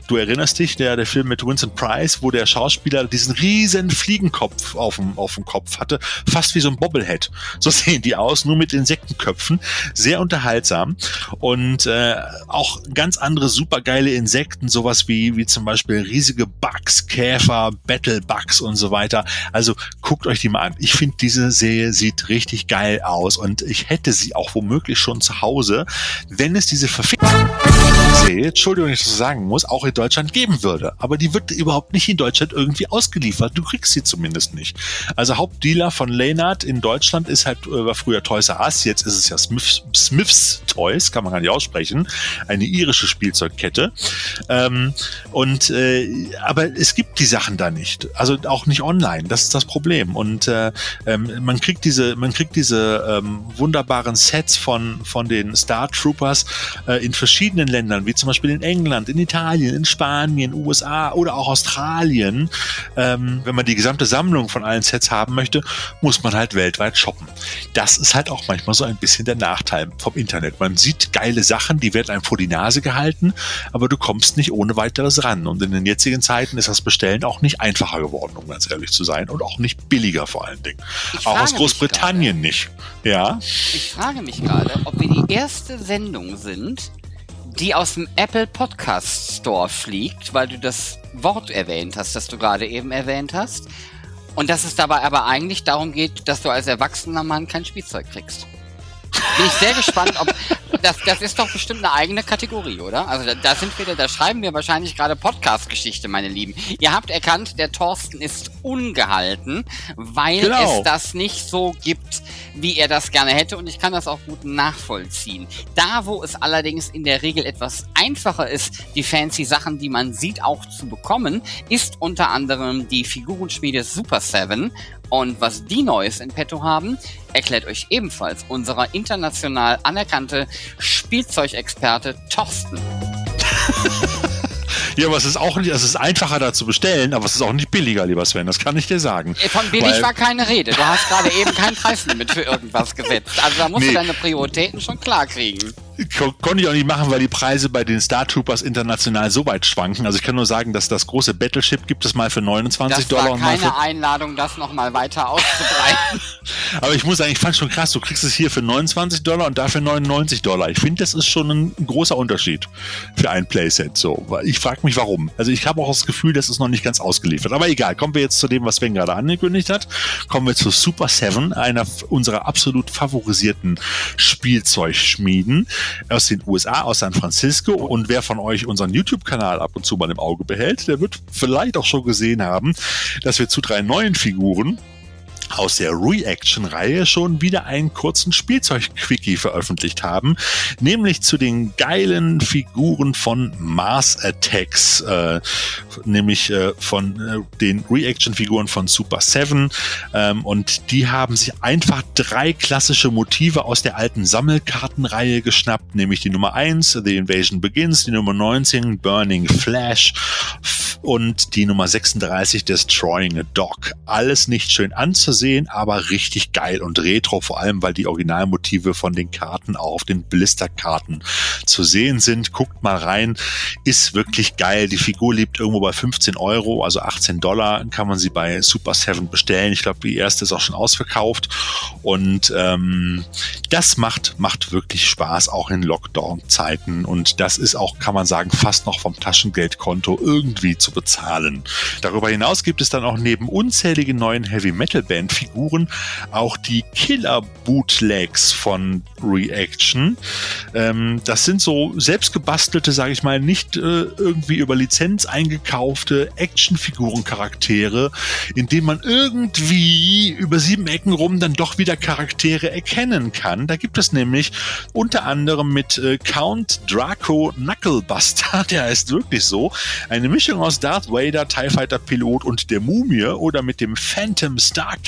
Du erinnerst dich, der, der Film mit Vincent Price, wo der Schauspieler diesen riesen Fliegenkopf auf dem, auf dem Kopf hatte, fast wie so ein Bobblehead. So sehen die aus, nur mit Insektenköpfen. Sehr unterhaltsam. Und äh, auch ganz andere supergeile Insekten, sowas wie, wie zum Beispiel riesige Bugs, Käfer, Battlebugs und so weiter. Also guckt euch die mal an. Ich finde, diese Serie sieht richtig geil aus und ich hätte sie auch womöglich schon zu Hause, wenn es diese Verfickung Serie, Entschuldigung, wenn ich das sagen muss, auch in Deutschland geben würde. Aber die wird überhaupt nicht in Deutschland irgendwie ausgeliefert. Du kriegst sie zumindest nicht. Also Hauptdealer von Leonard in Deutschland ist halt äh, war früher Toys R Us, jetzt ist es ja Smiths, Smiths Toys, kann man gar nicht aussprechen. Eine irische Spielzeugkette. Ähm, und äh, aber es gibt die Sachen da nicht. Also auch nicht online. Das ist das Problem. Und äh, ähm, man kriegt diese, man kriegt diese ähm, wunderbaren Sets von, von den Star Troopers äh, in verschiedenen Ländern, wie zum Beispiel in England, in Italien, in Spanien, USA oder auch Australien. Ähm, wenn man die gesamte Sammlung von allen Sets haben möchte, muss man halt weltweit shoppen. Das ist halt auch manchmal so ein bisschen der Nachteil vom Internet. Man sieht geile Sachen, die werden einem vor die Nase gehalten, aber du kommst nicht ohne weiteres ran. Und in den jetzigen Zeiten ist das Bestellen auch nicht einfacher geworden, um ganz ehrlich zu sein, und auch nicht billiger vor allen Dingen. Auch aus Großbritannien nicht. Ja. Ich frage mich gerade, ob wir die erste Sendung sind, die aus dem Apple Podcast Store fliegt, weil du das Wort erwähnt hast, das du gerade eben erwähnt hast. Und dass es dabei aber eigentlich darum geht, dass du als erwachsener Mann kein Spielzeug kriegst. Bin ich sehr gespannt, ob das, das ist doch bestimmt eine eigene Kategorie, oder? Also da, da sind wir, da schreiben wir wahrscheinlich gerade Podcast-Geschichte, meine Lieben. Ihr habt erkannt, der Thorsten ist ungehalten, weil genau. es das nicht so gibt, wie er das gerne hätte und ich kann das auch gut nachvollziehen. Da, wo es allerdings in der Regel etwas einfacher ist, die fancy Sachen, die man sieht, auch zu bekommen, ist unter anderem die Figurenschmiede Super 7 und was die Neues in petto haben, erklärt euch ebenfalls unserer international anerkannte Spielzeugexperte Thorsten. Ja, aber es ist auch nicht, es ist einfacher da zu bestellen, aber es ist auch nicht billiger, lieber Sven, das kann ich dir sagen. Von billig Weil, war keine Rede. Du hast gerade eben kein Preislimit für irgendwas gesetzt. Also da musst nee. du deine Prioritäten schon klar kriegen. Konnte ich auch nicht machen, weil die Preise bei den Star Troopers international so weit schwanken. Also ich kann nur sagen, dass das große Battleship gibt es mal für 29 das Dollar. War keine für Einladung, das nochmal weiter auszubreiten. Aber ich muss sagen, ich fand schon krass, du kriegst es hier für 29 Dollar und dafür 99 Dollar. Ich finde, das ist schon ein großer Unterschied für ein Playset. So, ich frage mich, warum. Also ich habe auch das Gefühl, das ist noch nicht ganz ausgeliefert. Aber egal, kommen wir jetzt zu dem, was Sven gerade angekündigt hat. Kommen wir zu Super 7, einer unserer absolut favorisierten Spielzeugschmieden aus den USA, aus San Francisco. Und wer von euch unseren YouTube-Kanal ab und zu mal im Auge behält, der wird vielleicht auch schon gesehen haben, dass wir zu drei neuen Figuren aus der Reaction-Reihe schon wieder einen kurzen Spielzeug-Quickie veröffentlicht haben, nämlich zu den geilen Figuren von Mars Attacks, äh, nämlich äh, von äh, den Reaction-Figuren von Super 7 ähm, und die haben sich einfach drei klassische Motive aus der alten Sammelkartenreihe geschnappt, nämlich die Nummer 1, The Invasion Begins, die Nummer 19, Burning Flash und die Nummer 36 Destroying a Dog. Alles nicht schön anzusehen, aber richtig geil und retro, vor allem weil die Originalmotive von den Karten auch auf den Blisterkarten zu sehen sind. Guckt mal rein, ist wirklich geil. Die Figur liegt irgendwo bei 15 Euro, also 18 Dollar, kann man sie bei Super 7 bestellen. Ich glaube, die erste ist auch schon ausverkauft und ähm, das macht, macht wirklich Spaß, auch in Lockdown-Zeiten und das ist auch, kann man sagen, fast noch vom Taschengeldkonto irgendwie zu bezahlen. Darüber hinaus gibt es dann auch neben unzähligen neuen Heavy Figuren auch die Killer Bootlegs von Reaction. Ähm, das sind so selbstgebastelte, sage ich mal, nicht äh, irgendwie über Lizenz eingekaufte Actionfiguren-Charaktere, in denen man irgendwie über sieben Ecken rum dann doch wieder Charaktere erkennen kann. Da gibt es nämlich unter anderem mit äh, Count Draco Knucklebuster, der heißt wirklich so, eine Mischung aus Darth Vader, TIE Fighter Pilot und der Mumie oder mit dem Phantom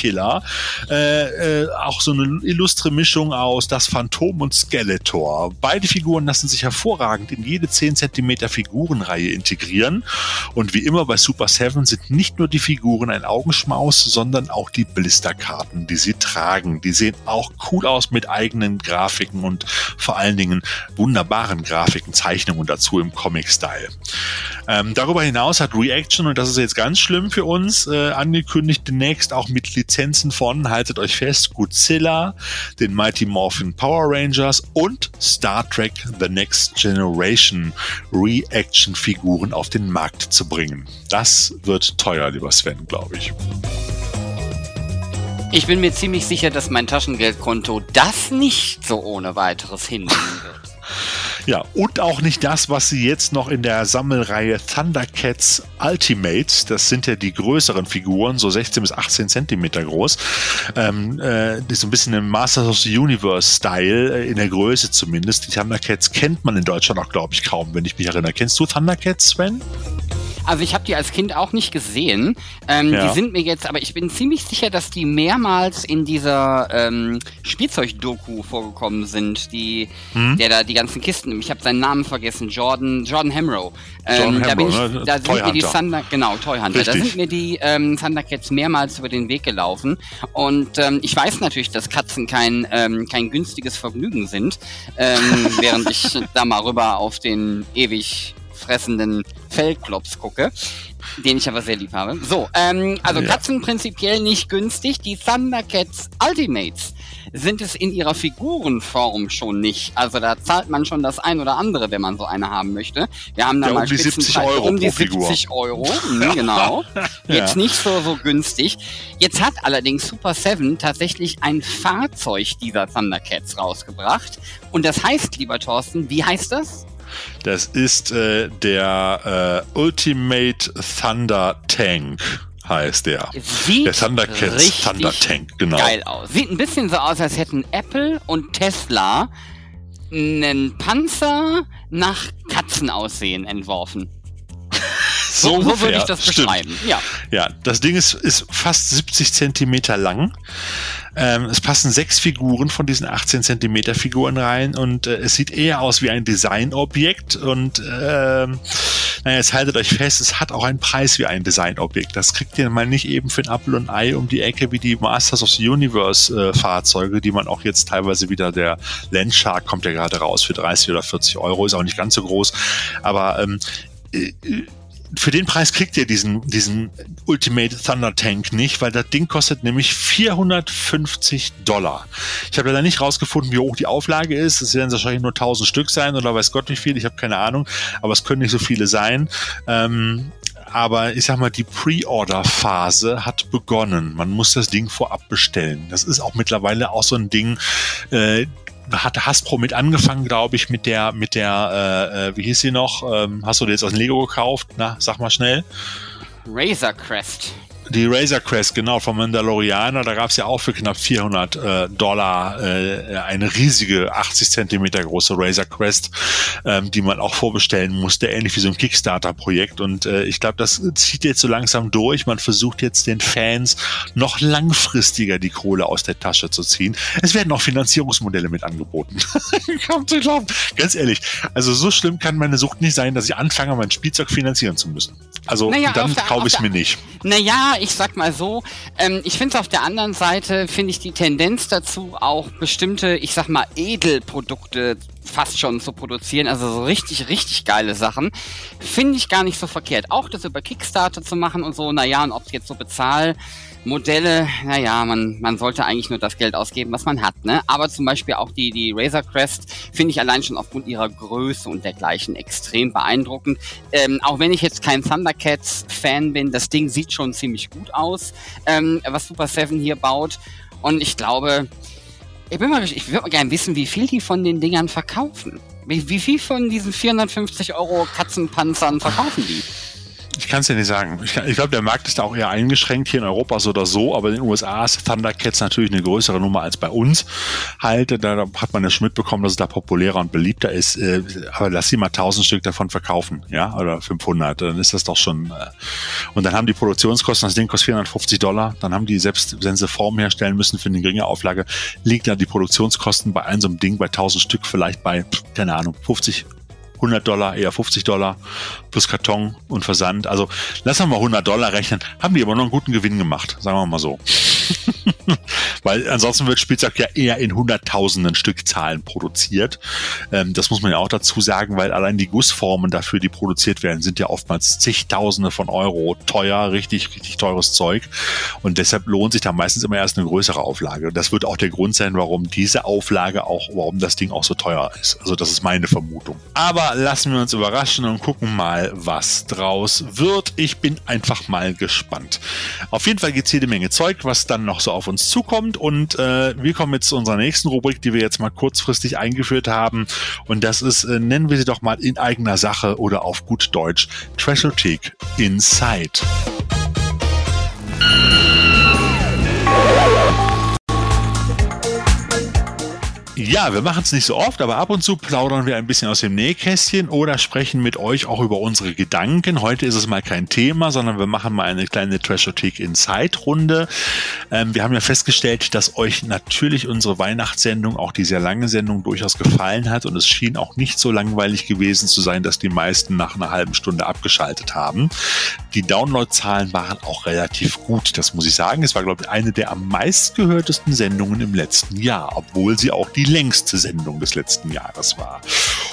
Starkiller. Äh, äh, auch so eine illustre Mischung aus das Phantom und Skeletor. Beide Figuren lassen sich hervorragend in jede 10 cm Figurenreihe integrieren. Und wie immer bei Super 7 sind nicht nur die Figuren ein Augenschmaus, sondern auch die Blisterkarten, die sie tragen. Die sehen auch cool aus mit eigenen Grafiken und vor allen Dingen wunderbaren Grafiken, Zeichnungen dazu im Comic-Style. Ähm, darüber hinaus hat Reaction, und das ist jetzt ganz schlimm für uns, äh, angekündigt, demnächst auch mit Lizenzen von, haltet euch fest, Godzilla, den Mighty Morphin Power Rangers und Star Trek The Next Generation Reaction-Figuren auf den Markt zu bringen. Das wird teuer, lieber Sven, glaube ich. Ich bin mir ziemlich sicher, dass mein Taschengeldkonto das nicht so ohne weiteres hinnehmen wird. Ja, und auch nicht das, was sie jetzt noch in der Sammelreihe Thundercats Ultimate, das sind ja die größeren Figuren, so 16 bis 18 Zentimeter groß, ähm, äh, die so ein bisschen im Masters of the Universe Style, äh, in der Größe zumindest. Die Thundercats kennt man in Deutschland auch, glaube ich, kaum, wenn ich mich erinnere. Kennst du Thundercats, Sven? Also ich habe die als Kind auch nicht gesehen. Ähm, ja. Die sind mir jetzt, aber ich bin ziemlich sicher, dass die mehrmals in dieser ähm, Spielzeugdoku vorgekommen sind, die, hm? der da die ganzen Kisten. Ich habe seinen Namen vergessen. Jordan, Jordan Hamrow. Ähm, Jordan da bin ich, ne? da sind mir die Thunder, genau, Toy Hunter. Richtig. Da sind mir die ähm, Thundercats mehrmals über den Weg gelaufen. Und ähm, ich weiß natürlich, dass Katzen kein, ähm, kein günstiges Vergnügen sind, ähm, während ich da mal rüber auf den ewig fressenden Fellklops gucke, den ich aber sehr lieb habe. So, ähm, also ja. Katzen prinzipiell nicht günstig. Die Thundercats Ultimates sind es in ihrer Figurenform schon nicht. Also da zahlt man schon das ein oder andere, wenn man so eine haben möchte. Wir haben da ja, mal um die 70 Euro um die 70 Euro, mhm, genau. Jetzt ja. nicht so so günstig. Jetzt hat allerdings Super 7 tatsächlich ein Fahrzeug dieser Thundercats rausgebracht. Und das heißt, lieber Thorsten, wie heißt das? Das ist äh, der äh, Ultimate Thunder Tank heißt der. Sieht der Thundercats Thunder Tank, genau. Geil aus. Sieht ein bisschen so aus, als hätten Apple und Tesla einen Panzer nach Katzenaussehen entworfen. So, so würde ich das beschreiben. Ja. ja, das Ding ist, ist fast 70 Zentimeter lang. Ähm, es passen sechs Figuren von diesen 18 Zentimeter Figuren rein und äh, es sieht eher aus wie ein Designobjekt und ähm, naja, jetzt haltet euch fest, es hat auch einen Preis wie ein Designobjekt. Das kriegt ihr mal nicht eben für ein Apple und Ei um die Ecke wie die Masters of the Universe äh, Fahrzeuge, die man auch jetzt teilweise wieder der Landshark kommt ja gerade raus für 30 oder 40 Euro, ist auch nicht ganz so groß, aber ähm, äh, für den Preis kriegt ihr diesen, diesen Ultimate Thunder Tank nicht, weil das Ding kostet nämlich 450 Dollar. Ich habe leider nicht rausgefunden, wie hoch die Auflage ist. Es werden wahrscheinlich nur 1000 Stück sein oder weiß Gott wie viel. Ich habe keine Ahnung, aber es können nicht so viele sein. Ähm, aber ich sag mal, die Pre-Order-Phase hat begonnen. Man muss das Ding vorab bestellen. Das ist auch mittlerweile auch so ein Ding, äh, hatte Hasbro mit angefangen, glaube ich, mit der, mit der, äh, äh, wie hieß sie noch? Ähm, hast du dir jetzt aus Lego gekauft? Na, sag mal schnell. Razor Crest. Die Razor Crest, genau, vom Mandalorianer, da gab es ja auch für knapp 400 äh, Dollar äh, eine riesige 80 Zentimeter große Razor Crest, ähm, die man auch vorbestellen musste, ähnlich wie so ein Kickstarter-Projekt. Und äh, ich glaube, das zieht jetzt so langsam durch. Man versucht jetzt den Fans noch langfristiger die Kohle aus der Tasche zu ziehen. Es werden auch Finanzierungsmodelle mit angeboten. Kaum zu glauben. Ganz ehrlich, also so schlimm kann meine Sucht nicht sein, dass ich anfange, mein Spielzeug finanzieren zu müssen. Also naja, dann kaufe ich es mir nicht. Naja, ich sag mal so, ähm, ich finde es auf der anderen Seite, finde ich die Tendenz dazu, auch bestimmte, ich sag mal, Edelprodukte fast schon zu produzieren, also so richtig, richtig geile Sachen, finde ich gar nicht so verkehrt. Auch das über Kickstarter zu machen und so, naja, und ob es jetzt so bezahl Modelle, naja, man, man sollte eigentlich nur das Geld ausgeben, was man hat, ne? Aber zum Beispiel auch die, die Razor Crest finde ich allein schon aufgrund ihrer Größe und dergleichen extrem beeindruckend. Ähm, auch wenn ich jetzt kein Thundercats-Fan bin, das Ding sieht schon ziemlich gut aus, ähm, was Super Seven hier baut. Und ich glaube, ich ich würde mal gerne wissen, wie viel die von den Dingern verkaufen. Wie, wie viel von diesen 450 Euro Katzenpanzern verkaufen die? Ich kann es ja nicht sagen. Ich, ich glaube, der Markt ist da auch eher eingeschränkt hier in Europa so oder so, aber in den USA ist Thundercats natürlich eine größere Nummer als bei uns. Halt, da, hat man ja schon mitbekommen, dass es da populärer und beliebter ist. Äh, aber lass sie mal 1000 Stück davon verkaufen, ja, oder 500, dann ist das doch schon. Äh, und dann haben die Produktionskosten, das Ding kostet 450 Dollar, dann haben die selbst, wenn sie Form herstellen müssen für eine geringe Auflage, liegt da die Produktionskosten bei einem so einem Ding bei 1000 Stück vielleicht bei, keine Ahnung, 50, 100 Dollar, eher 50 Dollar plus Karton und Versand. Also wir mal 100 Dollar rechnen. Haben die aber noch einen guten Gewinn gemacht, sagen wir mal so. Weil ansonsten wird Spielzeug ja eher in hunderttausenden Stückzahlen produziert. Ähm, das muss man ja auch dazu sagen, weil allein die Gussformen dafür, die produziert werden, sind ja oftmals zigtausende von Euro teuer, richtig, richtig teures Zeug. Und deshalb lohnt sich da meistens immer erst eine größere Auflage. Das wird auch der Grund sein, warum diese Auflage auch, warum das Ding auch so teuer ist. Also das ist meine Vermutung. Aber lassen wir uns überraschen und gucken mal, was draus wird. Ich bin einfach mal gespannt. Auf jeden Fall gibt es jede Menge Zeug, was dann noch so auf uns zukommt. Und äh, wir kommen jetzt zu unserer nächsten Rubrik, die wir jetzt mal kurzfristig eingeführt haben. Und das ist, äh, nennen wir sie doch mal in eigener Sache oder auf gut Deutsch, Trashothek Inside. Ja, wir machen es nicht so oft, aber ab und zu plaudern wir ein bisschen aus dem Nähkästchen oder sprechen mit euch auch über unsere Gedanken. Heute ist es mal kein Thema, sondern wir machen mal eine kleine Trashothek Inside-Runde. Ähm, wir haben ja festgestellt, dass euch natürlich unsere Weihnachtssendung, auch die sehr lange Sendung, durchaus gefallen hat und es schien auch nicht so langweilig gewesen zu sein, dass die meisten nach einer halben Stunde abgeschaltet haben. Die Downloadzahlen waren auch relativ gut, das muss ich sagen. Es war, glaube ich, eine der am meistgehörtesten Sendungen im letzten Jahr, obwohl sie auch die längste Sendung des letzten Jahres war.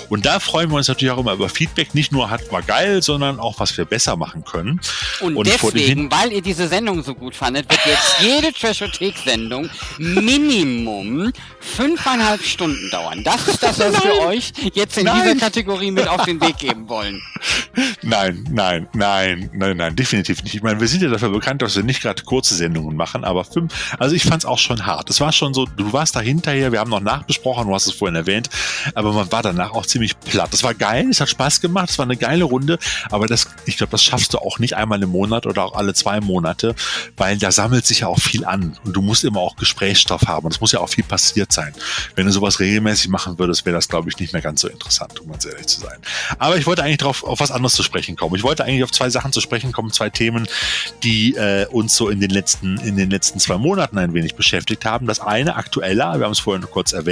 Und da freuen wir uns natürlich auch immer über Feedback. Nicht nur hat war geil, sondern auch, was wir besser machen können. Und, und deswegen, weil ihr diese Sendung so gut fandet, wird jetzt jede Trashothek-Sendung Minimum fünfeinhalb Stunden dauern. Das ist das, was wir euch jetzt in nein. dieser Kategorie mit auf den Weg geben wollen. Nein, nein, nein, nein, nein, definitiv nicht. Ich meine, wir sind ja dafür bekannt, dass wir nicht gerade kurze Sendungen machen, aber fünf, also ich fand es auch schon hart. Es war schon so, du warst da hinterher, wir haben noch nachbesprochen, du hast es vorhin erwähnt, aber man war danach auch ziemlich platt. Das war geil, es hat Spaß gemacht, es war eine geile Runde, aber das, ich glaube, das schaffst du auch nicht einmal im Monat oder auch alle zwei Monate, weil da sammelt sich ja auch viel an und du musst immer auch Gesprächsstoff haben und es muss ja auch viel passiert sein. Wenn du sowas regelmäßig machen würdest, wäre das, glaube ich, nicht mehr ganz so interessant, um ganz ehrlich zu sein. Aber ich wollte eigentlich darauf auf was anderes zu sprechen kommen. Ich wollte eigentlich auf zwei Sachen zu sprechen kommen, zwei Themen, die äh, uns so in den letzten in den letzten zwei Monaten ein wenig beschäftigt haben. Das eine aktueller, wir haben es vorhin kurz erwähnt,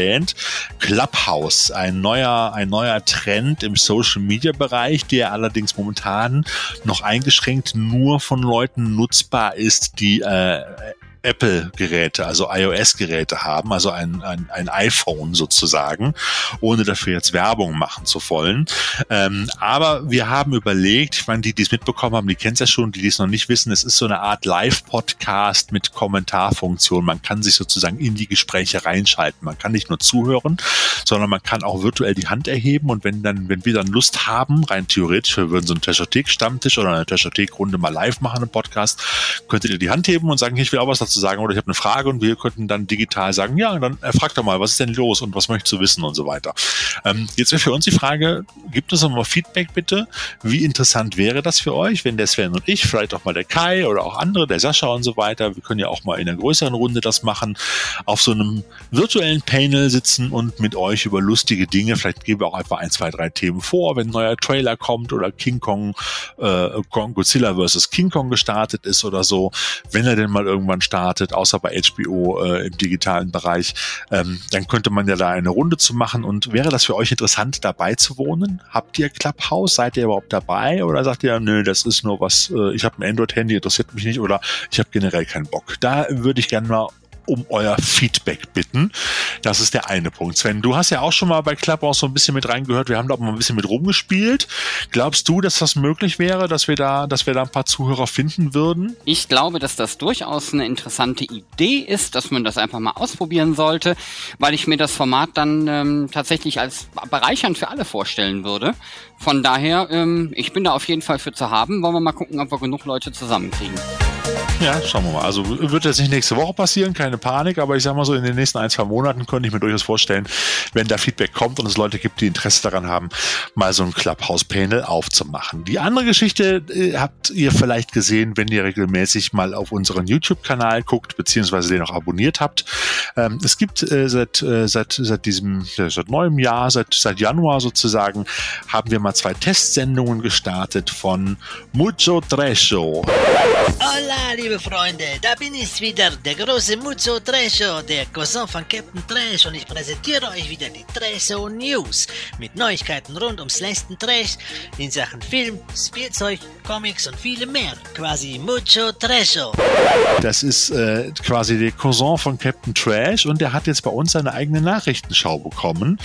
Clubhouse, ein neuer ein neuer Trend im Social Media Bereich, der allerdings momentan noch eingeschränkt nur von Leuten nutzbar ist, die äh, Apple-Geräte, also iOS-Geräte haben, also ein, ein, ein iPhone sozusagen, ohne dafür jetzt Werbung machen zu wollen. Ähm, aber wir haben überlegt, ich meine, die, die es mitbekommen haben, die kennen es ja schon, die, die es noch nicht wissen, es ist so eine Art Live-Podcast mit Kommentarfunktion. Man kann sich sozusagen in die Gespräche reinschalten. Man kann nicht nur zuhören, sondern man kann auch virtuell die Hand erheben und wenn dann, wenn wir dann Lust haben, rein theoretisch, wir würden so einen Teschothek-Stammtisch oder eine Teschothek-Runde mal live machen im Podcast, könntet ihr die Hand heben und sagen, ich will auch was dazu sozusagen, oder ich habe eine Frage und wir könnten dann digital sagen, ja, dann äh, frag doch mal, was ist denn los und was möchtest du wissen und so weiter. Ähm, jetzt wäre für uns die Frage, gibt es nochmal Feedback bitte? Wie interessant wäre das für euch, wenn der Sven und ich, vielleicht auch mal der Kai oder auch andere, der Sascha und so weiter, wir können ja auch mal in einer größeren Runde das machen, auf so einem virtuellen Panel sitzen und mit euch über lustige Dinge, vielleicht geben wir auch einfach ein, zwei, drei Themen vor, wenn ein neuer Trailer kommt oder King Kong, äh, Godzilla vs. King Kong gestartet ist oder so, wenn er denn mal irgendwann startet, außer bei HBO äh, im digitalen Bereich, ähm, dann könnte man ja da eine Runde zu machen und wäre das für euch interessant, dabei zu wohnen? Habt ihr Clubhouse? Seid ihr überhaupt dabei oder sagt ihr, nö, das ist nur was, äh, ich habe ein Android-Handy, interessiert mich nicht oder ich habe generell keinen Bock. Da würde ich gerne mal um euer Feedback bitten. Das ist der eine Punkt. Sven, du hast ja auch schon mal bei Clubhouse so ein bisschen mit reingehört. Wir haben da auch mal ein bisschen mit rumgespielt. Glaubst du, dass das möglich wäre, dass wir da, dass wir da ein paar Zuhörer finden würden? Ich glaube, dass das durchaus eine interessante Idee ist, dass man das einfach mal ausprobieren sollte, weil ich mir das Format dann ähm, tatsächlich als bereichernd für alle vorstellen würde. Von daher, ähm, ich bin da auf jeden Fall für zu haben. Wollen wir mal gucken, ob wir genug Leute zusammenkriegen. Ja, schauen wir mal. Also wird jetzt nicht nächste Woche passieren, keine Panik, aber ich sag mal so, in den nächsten ein, zwei Monaten könnte ich mir durchaus vorstellen, wenn da Feedback kommt und es Leute gibt, die Interesse daran haben, mal so ein Clubhouse-Panel aufzumachen. Die andere Geschichte äh, habt ihr vielleicht gesehen, wenn ihr regelmäßig mal auf unseren YouTube-Kanal guckt, beziehungsweise den auch abonniert habt. Ähm, es gibt äh, seit, äh, seit, seit diesem, seit neuem Jahr, seit, seit Januar sozusagen, haben wir mal zwei Testsendungen gestartet von Mucho Trecho. Hola, liebe Freunde, da bin ich wieder, der große Mucho Trecho, der Cousin von Captain Trash und ich präsentiere euch wieder die Trecho News mit Neuigkeiten rund ums letzten Trash in Sachen Film, Spielzeug, Comics und viele mehr. Quasi Mucho Trecho. Das ist äh, quasi der Cousin von Captain Trash und der hat jetzt bei uns seine eigene Nachrichtenschau bekommen.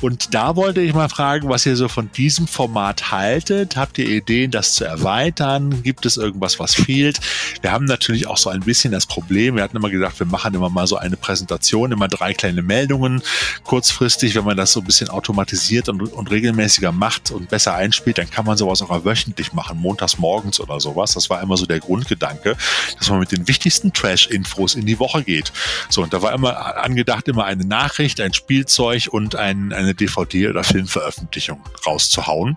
Und da wollte ich mal fragen, was ihr so von diesem Format haltet. Habt ihr Ideen, das zu erweitern? Gibt es irgendwas, was fehlt? Wir haben natürlich auch so ein bisschen das Problem, wir hatten immer gesagt, wir machen immer mal so eine Präsentation, immer drei kleine Meldungen. Kurzfristig, wenn man das so ein bisschen automatisiert und, und regelmäßiger macht und besser einspielt, dann kann man sowas auch wöchentlich machen, montags morgens oder sowas. Das war immer so der Grundgedanke, dass man mit den wichtigsten Trash-Infos in die Woche geht. So, und da war immer angedacht, immer eine Nachricht, ein Spielzeug und ein, eine DVD- oder Filmveröffentlichung rauszuhauen.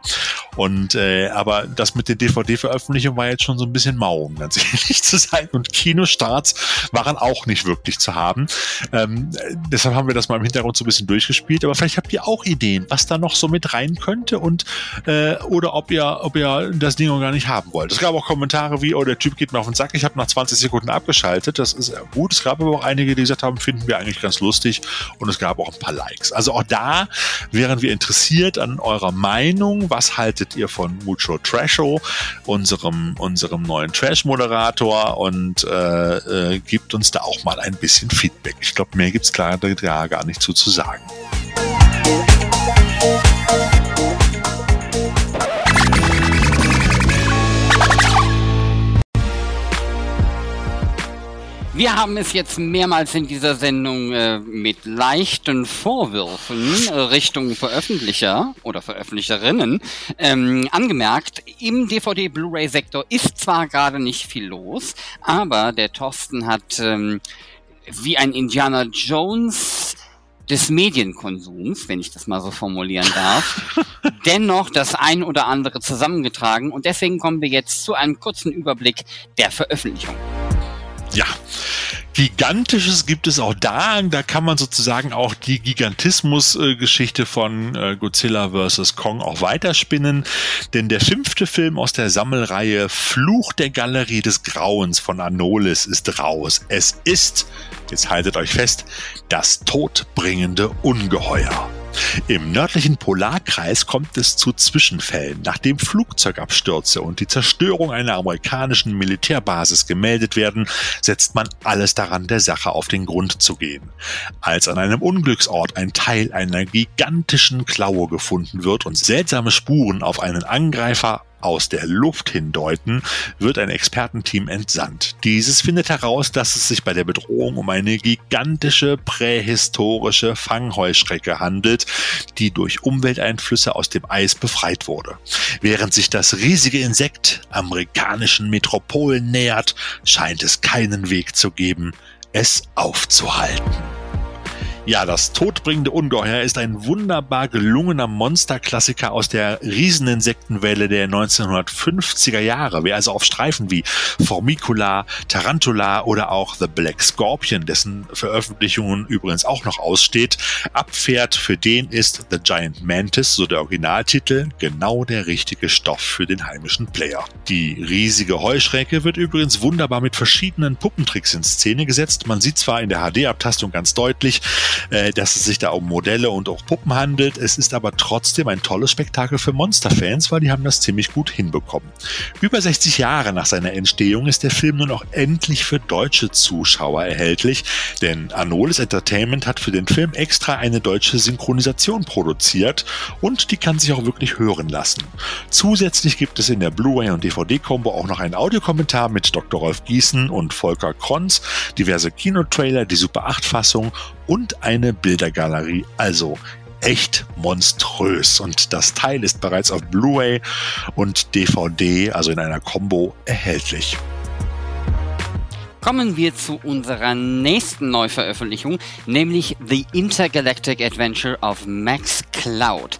Und äh, aber das mit der DVD-Veröffentlichung war jetzt schon so ein bisschen mau, um ganz ehrlich zu sein. Und Kinostarts waren auch nicht wirklich zu haben. Ähm, deshalb haben wir das mal im Hintergrund so ein bisschen durchgespielt. Aber vielleicht habt ihr auch Ideen, was da noch so mit rein könnte und äh, oder ob ihr, ob ihr das Ding gar nicht haben wollt. Es gab auch Kommentare wie, oh, der Typ geht mir auf den Sack, ich habe nach 20 Sekunden abgeschaltet. Das ist gut. Es gab aber auch einige, die gesagt haben, finden wir eigentlich ganz lustig. Und es gab auch ein paar Likes. Also auch da wären wir interessiert an eurer Meinung. Was haltet ihr von Mucho Trasho, unserem, unserem neuen Trash-Moderator? Und äh, äh, gibt uns da auch mal ein bisschen Feedback. Ich glaube, mehr gibt's klar da gar nicht zu, zu sagen. Wir haben es jetzt mehrmals in dieser Sendung äh, mit leichten Vorwürfen äh, Richtung Veröffentlicher oder Veröffentlicherinnen ähm, angemerkt. Im DVD-Blu-ray-Sektor ist zwar gerade nicht viel los, aber der Thorsten hat ähm, wie ein Indiana Jones des Medienkonsums, wenn ich das mal so formulieren darf, dennoch das ein oder andere zusammengetragen. Und deswegen kommen wir jetzt zu einem kurzen Überblick der Veröffentlichung. Ja, Gigantisches gibt es auch da. Da kann man sozusagen auch die Gigantismus-Geschichte von äh, Godzilla vs. Kong auch weiterspinnen. Denn der fünfte Film aus der Sammelreihe Fluch der Galerie des Grauens von Anolis ist raus. Es ist, jetzt haltet euch fest, das todbringende Ungeheuer. Im nördlichen Polarkreis kommt es zu Zwischenfällen. Nachdem Flugzeugabstürze und die Zerstörung einer amerikanischen Militärbasis gemeldet werden, setzt man alles daran, der Sache auf den Grund zu gehen. Als an einem Unglücksort ein Teil einer gigantischen Klaue gefunden wird und seltsame Spuren auf einen Angreifer aus der Luft hindeuten, wird ein Expertenteam entsandt. Dieses findet heraus, dass es sich bei der Bedrohung um eine gigantische prähistorische Fangheuschrecke handelt, die durch Umwelteinflüsse aus dem Eis befreit wurde. Während sich das riesige Insekt amerikanischen Metropolen nähert, scheint es keinen Weg zu geben, es aufzuhalten. Ja, das todbringende Ungeheuer ist ein wunderbar gelungener Monsterklassiker aus der Rieseninsektenwelle der 1950er Jahre. Wer also auf Streifen wie Formicula, Tarantula oder auch The Black Scorpion, dessen Veröffentlichungen übrigens auch noch aussteht, abfährt, für den ist The Giant Mantis, so der Originaltitel, genau der richtige Stoff für den heimischen Player. Die riesige Heuschrecke wird übrigens wunderbar mit verschiedenen Puppentricks in Szene gesetzt. Man sieht zwar in der HD-Abtastung ganz deutlich, äh, dass es sich da um Modelle und auch Puppen handelt. Es ist aber trotzdem ein tolles Spektakel für Monsterfans, weil die haben das ziemlich gut hinbekommen. Über 60 Jahre nach seiner Entstehung ist der Film nun auch endlich für deutsche Zuschauer erhältlich, denn Anolis Entertainment hat für den Film extra eine deutsche Synchronisation produziert und die kann sich auch wirklich hören lassen. Zusätzlich gibt es in der Blu-ray und DVD-Kombo auch noch einen Audiokommentar mit Dr. Rolf Gießen und Volker Kronz, diverse Kinotrailer, die Super 8 Fassung und eine Bildergalerie. Also echt monströs. Und das Teil ist bereits auf Blu-ray und DVD, also in einer Combo, erhältlich. Kommen wir zu unserer nächsten Neuveröffentlichung, nämlich The Intergalactic Adventure of Max Cloud.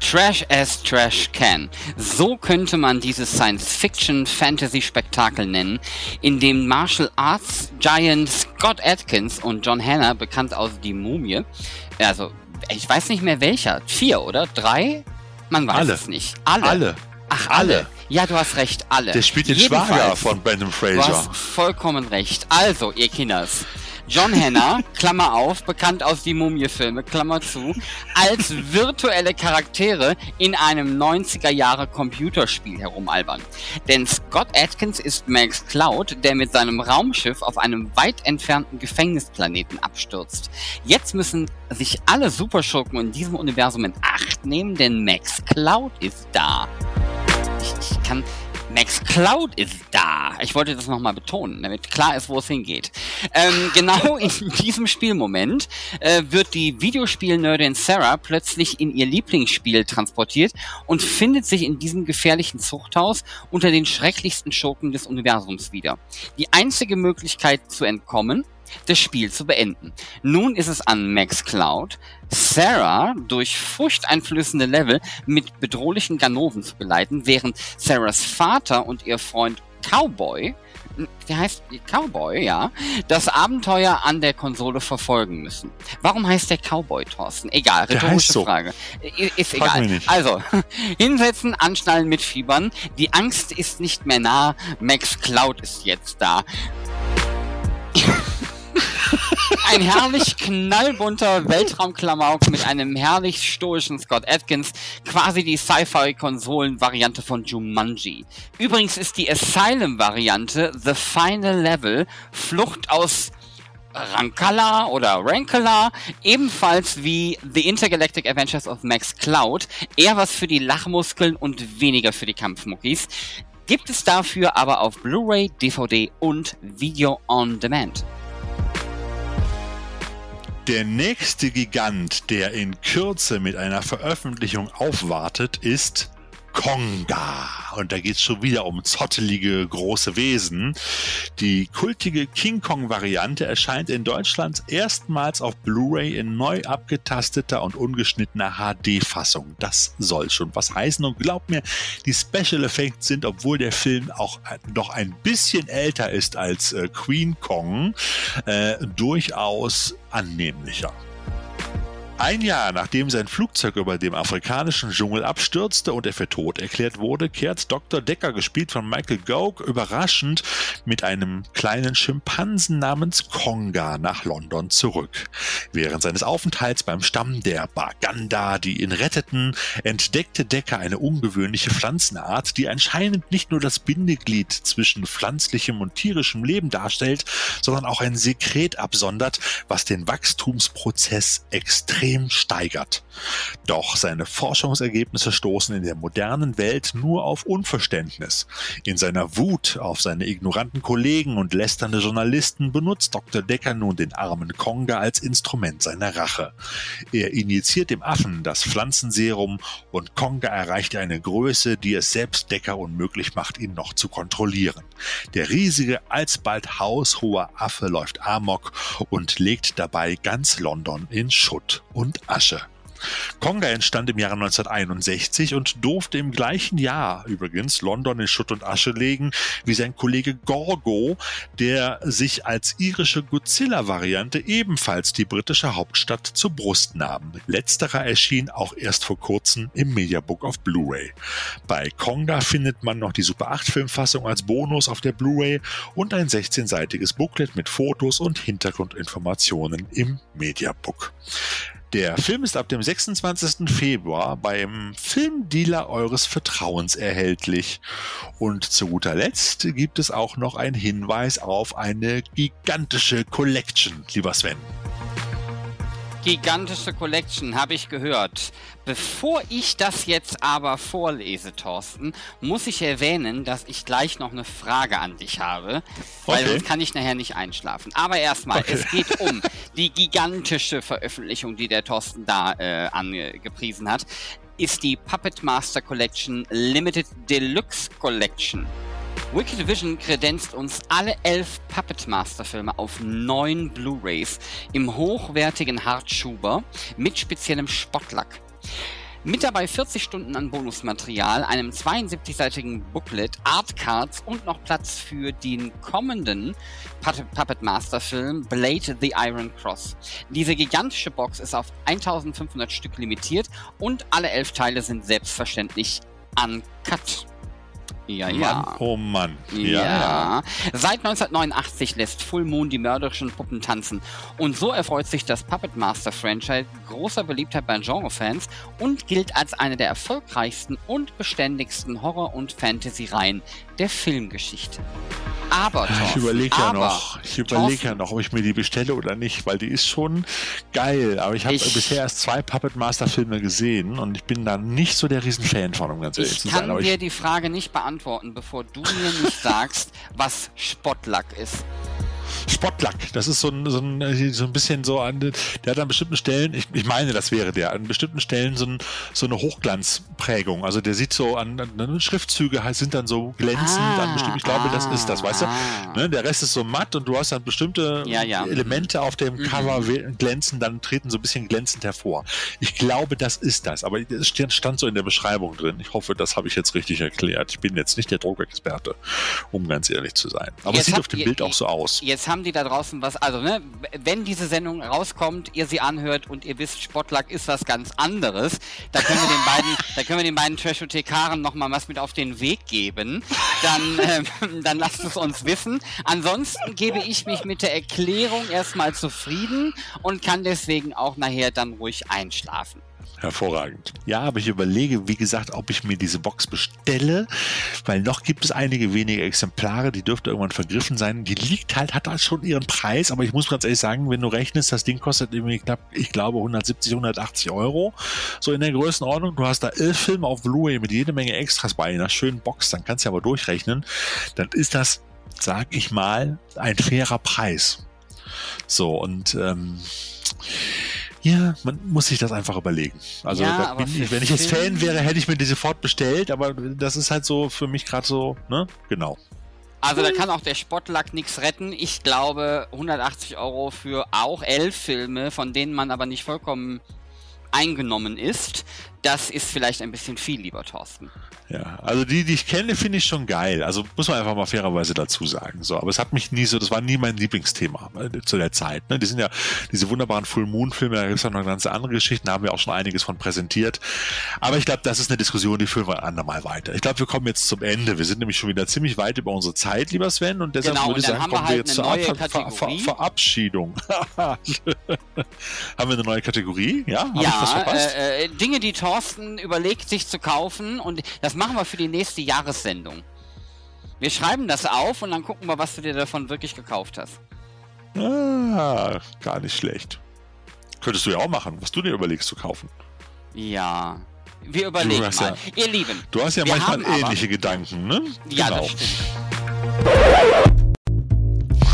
Trash as Trash Can. So könnte man dieses Science-Fiction-Fantasy-Spektakel nennen, in dem Martial Arts Giant Scott Atkins und John Hanna, bekannt aus Die Mumie, also ich weiß nicht mehr welcher, vier oder drei? Man weiß Alle. es nicht. Alle. Alle. Ach, alle. Ja, du hast recht, alle. Der spielt den Jedenfalls, Schwager von Brandon Du Fraser. hast vollkommen recht. Also, ihr Kinders. John Hanna, Klammer auf, bekannt aus die Mumie-Filme, Klammer zu, als virtuelle Charaktere in einem 90er Jahre Computerspiel herumalbern. Denn Scott Atkins ist Max Cloud, der mit seinem Raumschiff auf einem weit entfernten Gefängnisplaneten abstürzt. Jetzt müssen sich alle Superschurken in diesem Universum in Acht nehmen, denn Max Cloud ist da. Ich, ich kann. Max Cloud ist da. Ich wollte das nochmal betonen, damit klar ist, wo es hingeht. Ähm, genau in diesem Spielmoment äh, wird die Videospielnerdin Sarah plötzlich in ihr Lieblingsspiel transportiert und findet sich in diesem gefährlichen Zuchthaus unter den schrecklichsten Schurken des Universums wieder. Die einzige Möglichkeit zu entkommen, das Spiel zu beenden. Nun ist es an Max Cloud, Sarah durch furchteinflößende Level mit bedrohlichen Ganoven zu geleiten, während Sarahs Vater und ihr Freund Cowboy, der heißt Cowboy, ja, das Abenteuer an der Konsole verfolgen müssen. Warum heißt der Cowboy, Thorsten? Egal, rhetorische so. Frage. Ist Frag egal. Also, hinsetzen, anschnallen, mitfiebern. Die Angst ist nicht mehr nah. Max Cloud ist jetzt da. Ein herrlich knallbunter Weltraumklamauk mit einem herrlich stoischen Scott Atkins, quasi die Sci-Fi-Konsolen-Variante von Jumanji. Übrigens ist die Asylum-Variante The Final Level Flucht aus Rankala oder Rankala, ebenfalls wie The Intergalactic Adventures of Max Cloud, eher was für die Lachmuskeln und weniger für die Kampfmuckis. Gibt es dafür aber auf Blu-ray, DVD und Video on Demand. Der nächste Gigant, der in Kürze mit einer Veröffentlichung aufwartet, ist Konga. Und da geht es schon wieder um zottelige große Wesen. Die kultige King Kong-Variante erscheint in Deutschland erstmals auf Blu-ray in neu abgetasteter und ungeschnittener HD-Fassung. Das soll schon was heißen. Und glaubt mir, die Special Effects sind, obwohl der Film auch noch ein bisschen älter ist als äh, Queen Kong, äh, durchaus annehmlicher. Ein Jahr nachdem sein Flugzeug über dem afrikanischen Dschungel abstürzte und er für tot erklärt wurde, kehrt Dr. Decker, gespielt von Michael Gough, überraschend mit einem kleinen Schimpansen namens Konga nach London zurück. Während seines Aufenthalts beim Stamm der Baganda, die ihn retteten, entdeckte Decker eine ungewöhnliche Pflanzenart, die anscheinend nicht nur das Bindeglied zwischen pflanzlichem und tierischem Leben darstellt, sondern auch ein Sekret absondert, was den Wachstumsprozess extrem extrem steigert. Doch seine Forschungsergebnisse stoßen in der modernen Welt nur auf Unverständnis. In seiner Wut auf seine ignoranten Kollegen und lästernde Journalisten benutzt Dr. Decker nun den armen Konga als Instrument seiner Rache. Er injiziert dem Affen das Pflanzenserum und Konga erreicht eine Größe, die es selbst Decker unmöglich macht, ihn noch zu kontrollieren. Der riesige, alsbald haushohe Affe läuft amok und legt dabei ganz London in Schutt und Asche. Konga entstand im Jahre 1961 und durfte im gleichen Jahr übrigens London in Schutt und Asche legen wie sein Kollege Gorgo, der sich als irische Godzilla-Variante ebenfalls die britische Hauptstadt zur Brust nahm. Letzterer erschien auch erst vor kurzem im Mediabook auf Blu-ray. Bei Konga findet man noch die Super 8 Filmfassung als Bonus auf der Blu-ray und ein 16-seitiges Booklet mit Fotos und Hintergrundinformationen im Mediabook. Der Film ist ab dem 26. Februar beim Filmdealer eures Vertrauens erhältlich. Und zu guter Letzt gibt es auch noch einen Hinweis auf eine gigantische Collection, lieber Sven gigantische Collection, habe ich gehört. Bevor ich das jetzt aber vorlese, Thorsten, muss ich erwähnen, dass ich gleich noch eine Frage an dich habe, weil okay. sonst kann ich nachher nicht einschlafen. Aber erstmal, okay. es geht um die gigantische Veröffentlichung, die der Thorsten da äh, angepriesen hat, ist die Puppet Master Collection Limited Deluxe Collection. Wicked Vision kredenzt uns alle elf Puppet Master Filme auf neun Blu-rays im hochwertigen Hartschuber mit speziellem Spottlack. Mit dabei 40 Stunden an Bonusmaterial, einem 72-seitigen Booklet, Artcards und noch Platz für den kommenden Puppet Master Film Blade the Iron Cross. Diese gigantische Box ist auf 1500 Stück limitiert und alle elf Teile sind selbstverständlich uncut. Ja, Mann, ja. Oh Mann. Ja. ja. Seit 1989 lässt Full Moon die mörderischen Puppen tanzen. Und so erfreut sich das Puppet Master Franchise großer Beliebtheit bei Genrefans und gilt als eine der erfolgreichsten und beständigsten Horror- und Fantasy-Reihen der Filmgeschichte. Aber Thorsten, ich überlege ja noch, ich überlege ja noch, ob ich mir die bestelle oder nicht, weil die ist schon geil. Aber ich habe bisher erst zwei Puppet Master Filme gesehen und ich bin da nicht so der Riesenfan von, um ganz ehrlich zu sein. Ich kann dir die Frage nicht beantworten, bevor du mir nicht sagst, was Spottlack ist. Spottlack, das ist so ein, so ein, so ein bisschen so an, der hat an bestimmten Stellen, ich, ich meine, das wäre der, an bestimmten Stellen so, ein, so eine Hochglanzprägung. Also der sieht so an, an Schriftzüge sind dann so glänzend, ah, an bestimmt, ich glaube, ah, das ist das, weißt ah. du? Ne, der Rest ist so matt und du hast dann bestimmte ja, ja. Elemente auf dem mhm. Cover glänzen, dann treten so ein bisschen glänzend hervor. Ich glaube, das ist das, aber es stand so in der Beschreibung drin. Ich hoffe, das habe ich jetzt richtig erklärt. Ich bin jetzt nicht der Druckexperte, um ganz ehrlich zu sein. Aber jetzt es sieht auf dem Bild auch so aus. Jetzt haben die da draußen was, also ne, wenn diese Sendung rauskommt, ihr sie anhört und ihr wisst, Sportlack ist was ganz anderes, da können wir den beiden, da können wir den beiden Trashothekaren noch mal was mit auf den Weg geben. Dann, äh, dann lasst es uns wissen. Ansonsten gebe ich mich mit der Erklärung erstmal zufrieden und kann deswegen auch nachher dann ruhig einschlafen. Hervorragend. Ja, aber ich überlege, wie gesagt, ob ich mir diese Box bestelle, weil noch gibt es einige wenige Exemplare, die dürfte irgendwann vergriffen sein. Die liegt halt, hat halt schon ihren Preis, aber ich muss ganz ehrlich sagen, wenn du rechnest, das Ding kostet irgendwie knapp, ich glaube, 170, 180 Euro. So in der Größenordnung. Du hast da elf Filme auf Blu-ray mit jede Menge Extras bei einer schönen Box, dann kannst du aber durchrechnen. Dann ist das, sag ich mal, ein fairer Preis. So, und ähm, ja, man muss sich das einfach überlegen. Also ja, ich, wenn ich jetzt Fan wäre, hätte ich mir die sofort bestellt, aber das ist halt so für mich gerade so, ne? Genau. Also da kann auch der Spottlack nichts retten. Ich glaube 180 Euro für auch elf Filme, von denen man aber nicht vollkommen eingenommen ist, das ist vielleicht ein bisschen viel, lieber Thorsten. Ja, also die, die ich kenne, finde ich schon geil. Also muss man einfach mal fairerweise dazu sagen. So, aber es hat mich nie so, das war nie mein Lieblingsthema äh, zu der Zeit. Ne? Die sind ja diese wunderbaren Full Moon Filme, da gibt es ja noch ganz andere Geschichten, da haben wir auch schon einiges von präsentiert. Aber ich glaube, das ist eine Diskussion, die führen wir ein andermal weiter. Ich glaube, wir kommen jetzt zum Ende. Wir sind nämlich schon wieder ziemlich weit über unsere Zeit, lieber Sven, und deshalb genau, würde ich sagen, kommen wir halt jetzt zur Ver Ver Ver Verabschiedung. haben wir eine neue Kategorie? Ja, Hab ja äh, äh, Dinge, die Thorsten überlegt, sich zu kaufen und das machen wir für die nächste Jahressendung. Wir schreiben das auf und dann gucken wir, was du dir davon wirklich gekauft hast. Ah, gar nicht schlecht. Könntest du ja auch machen, was du dir überlegst zu kaufen. Ja. Wir überlegen mal. Ihr Lieben. Du hast ja manchmal haben aber- ähnliche Gedanken, ne? Ja, das stimmt.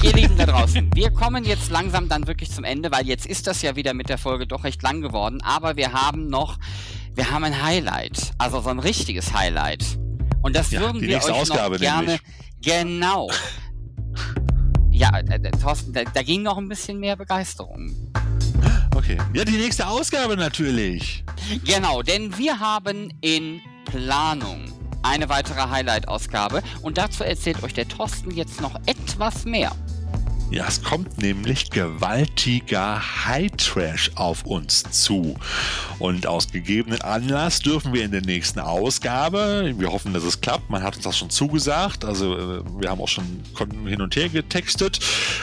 Ihr Lieben da draußen, wir kommen jetzt langsam dann wirklich zum Ende, weil jetzt ist das ja wieder mit der Folge doch recht lang geworden, aber wir haben noch, wir haben ein Highlight, also so ein richtiges Highlight. Und das Ja, würden die wir nächste euch Ausgabe noch gerne, nämlich. genau. Ja, äh, äh, Thorsten, da, da ging noch ein bisschen mehr Begeisterung. Okay. Ja, die nächste Ausgabe natürlich. Genau, denn wir haben in Planung eine weitere Highlight-Ausgabe und dazu erzählt euch der Thorsten jetzt noch etwas mehr. Ja, es kommt nämlich gewaltiger High Trash auf uns zu. Und aus gegebenen Anlass dürfen wir in der nächsten Ausgabe, wir hoffen, dass es klappt, man hat uns das schon zugesagt, also äh, wir haben auch schon hin und her getextet,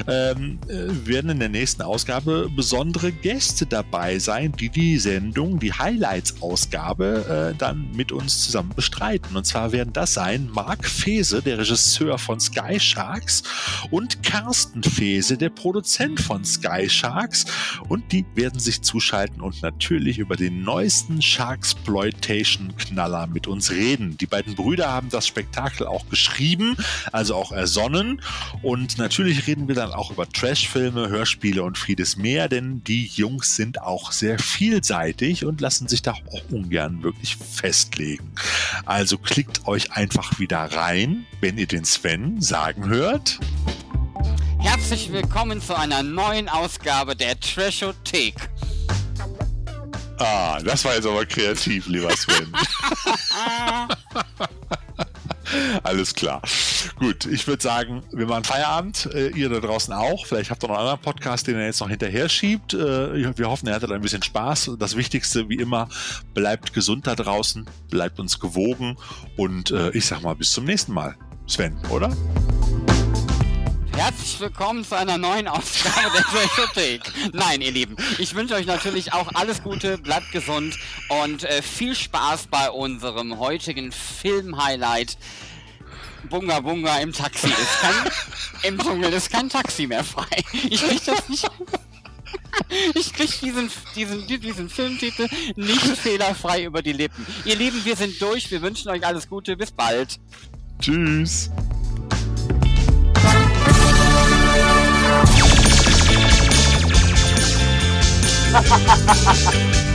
ähm, äh, werden in der nächsten Ausgabe besondere Gäste dabei sein, die die Sendung, die Highlights-Ausgabe, äh, dann mit uns zusammen bestreiten. Und zwar werden das sein Marc Fese, der Regisseur von Sky Sharks, und Carsten Fese, der Produzent von Sky Sharks. Und die werden sich zuschalten und natürlich über den neuesten Sharksploitation-Knaller mit uns reden. Die beiden Brüder haben das Spektakel auch geschrieben, also auch ersonnen. Und natürlich reden wir dann auch über Trashfilme, Hörspiele und vieles mehr, denn die Jungs sind auch sehr vielseitig und lassen sich da auch ungern wirklich festlegen. Also klickt euch einfach wieder rein, wenn ihr den Sven sagen hört. Herzlich willkommen zu einer neuen Ausgabe der Trashothek. Ah, das war jetzt aber kreativ, lieber Sven. Alles klar. Gut, ich würde sagen, wir machen Feierabend. Äh, ihr da draußen auch. Vielleicht habt ihr noch einen anderen Podcast, den ihr jetzt noch hinterher schiebt. Äh, wir hoffen, ihr hattet ein bisschen Spaß. Das Wichtigste, wie immer, bleibt gesund da draußen, bleibt uns gewogen und äh, ich sag mal bis zum nächsten Mal. Sven, oder? Herzlich willkommen zu einer neuen Ausgabe der Trashothek. Nein, ihr Lieben, ich wünsche euch natürlich auch alles Gute, bleibt gesund und äh, viel Spaß bei unserem heutigen Film-Highlight. Bunga Bunga im Taxi ist kein, im Dschungel ist kein Taxi mehr frei. Ich krieg das nicht. Ich krieg diesen, diesen, diesen Filmtitel nicht fehlerfrei über die Lippen. Ihr Lieben, wir sind durch. Wir wünschen euch alles Gute. Bis bald. Tschüss. Ha ha ha ha ha!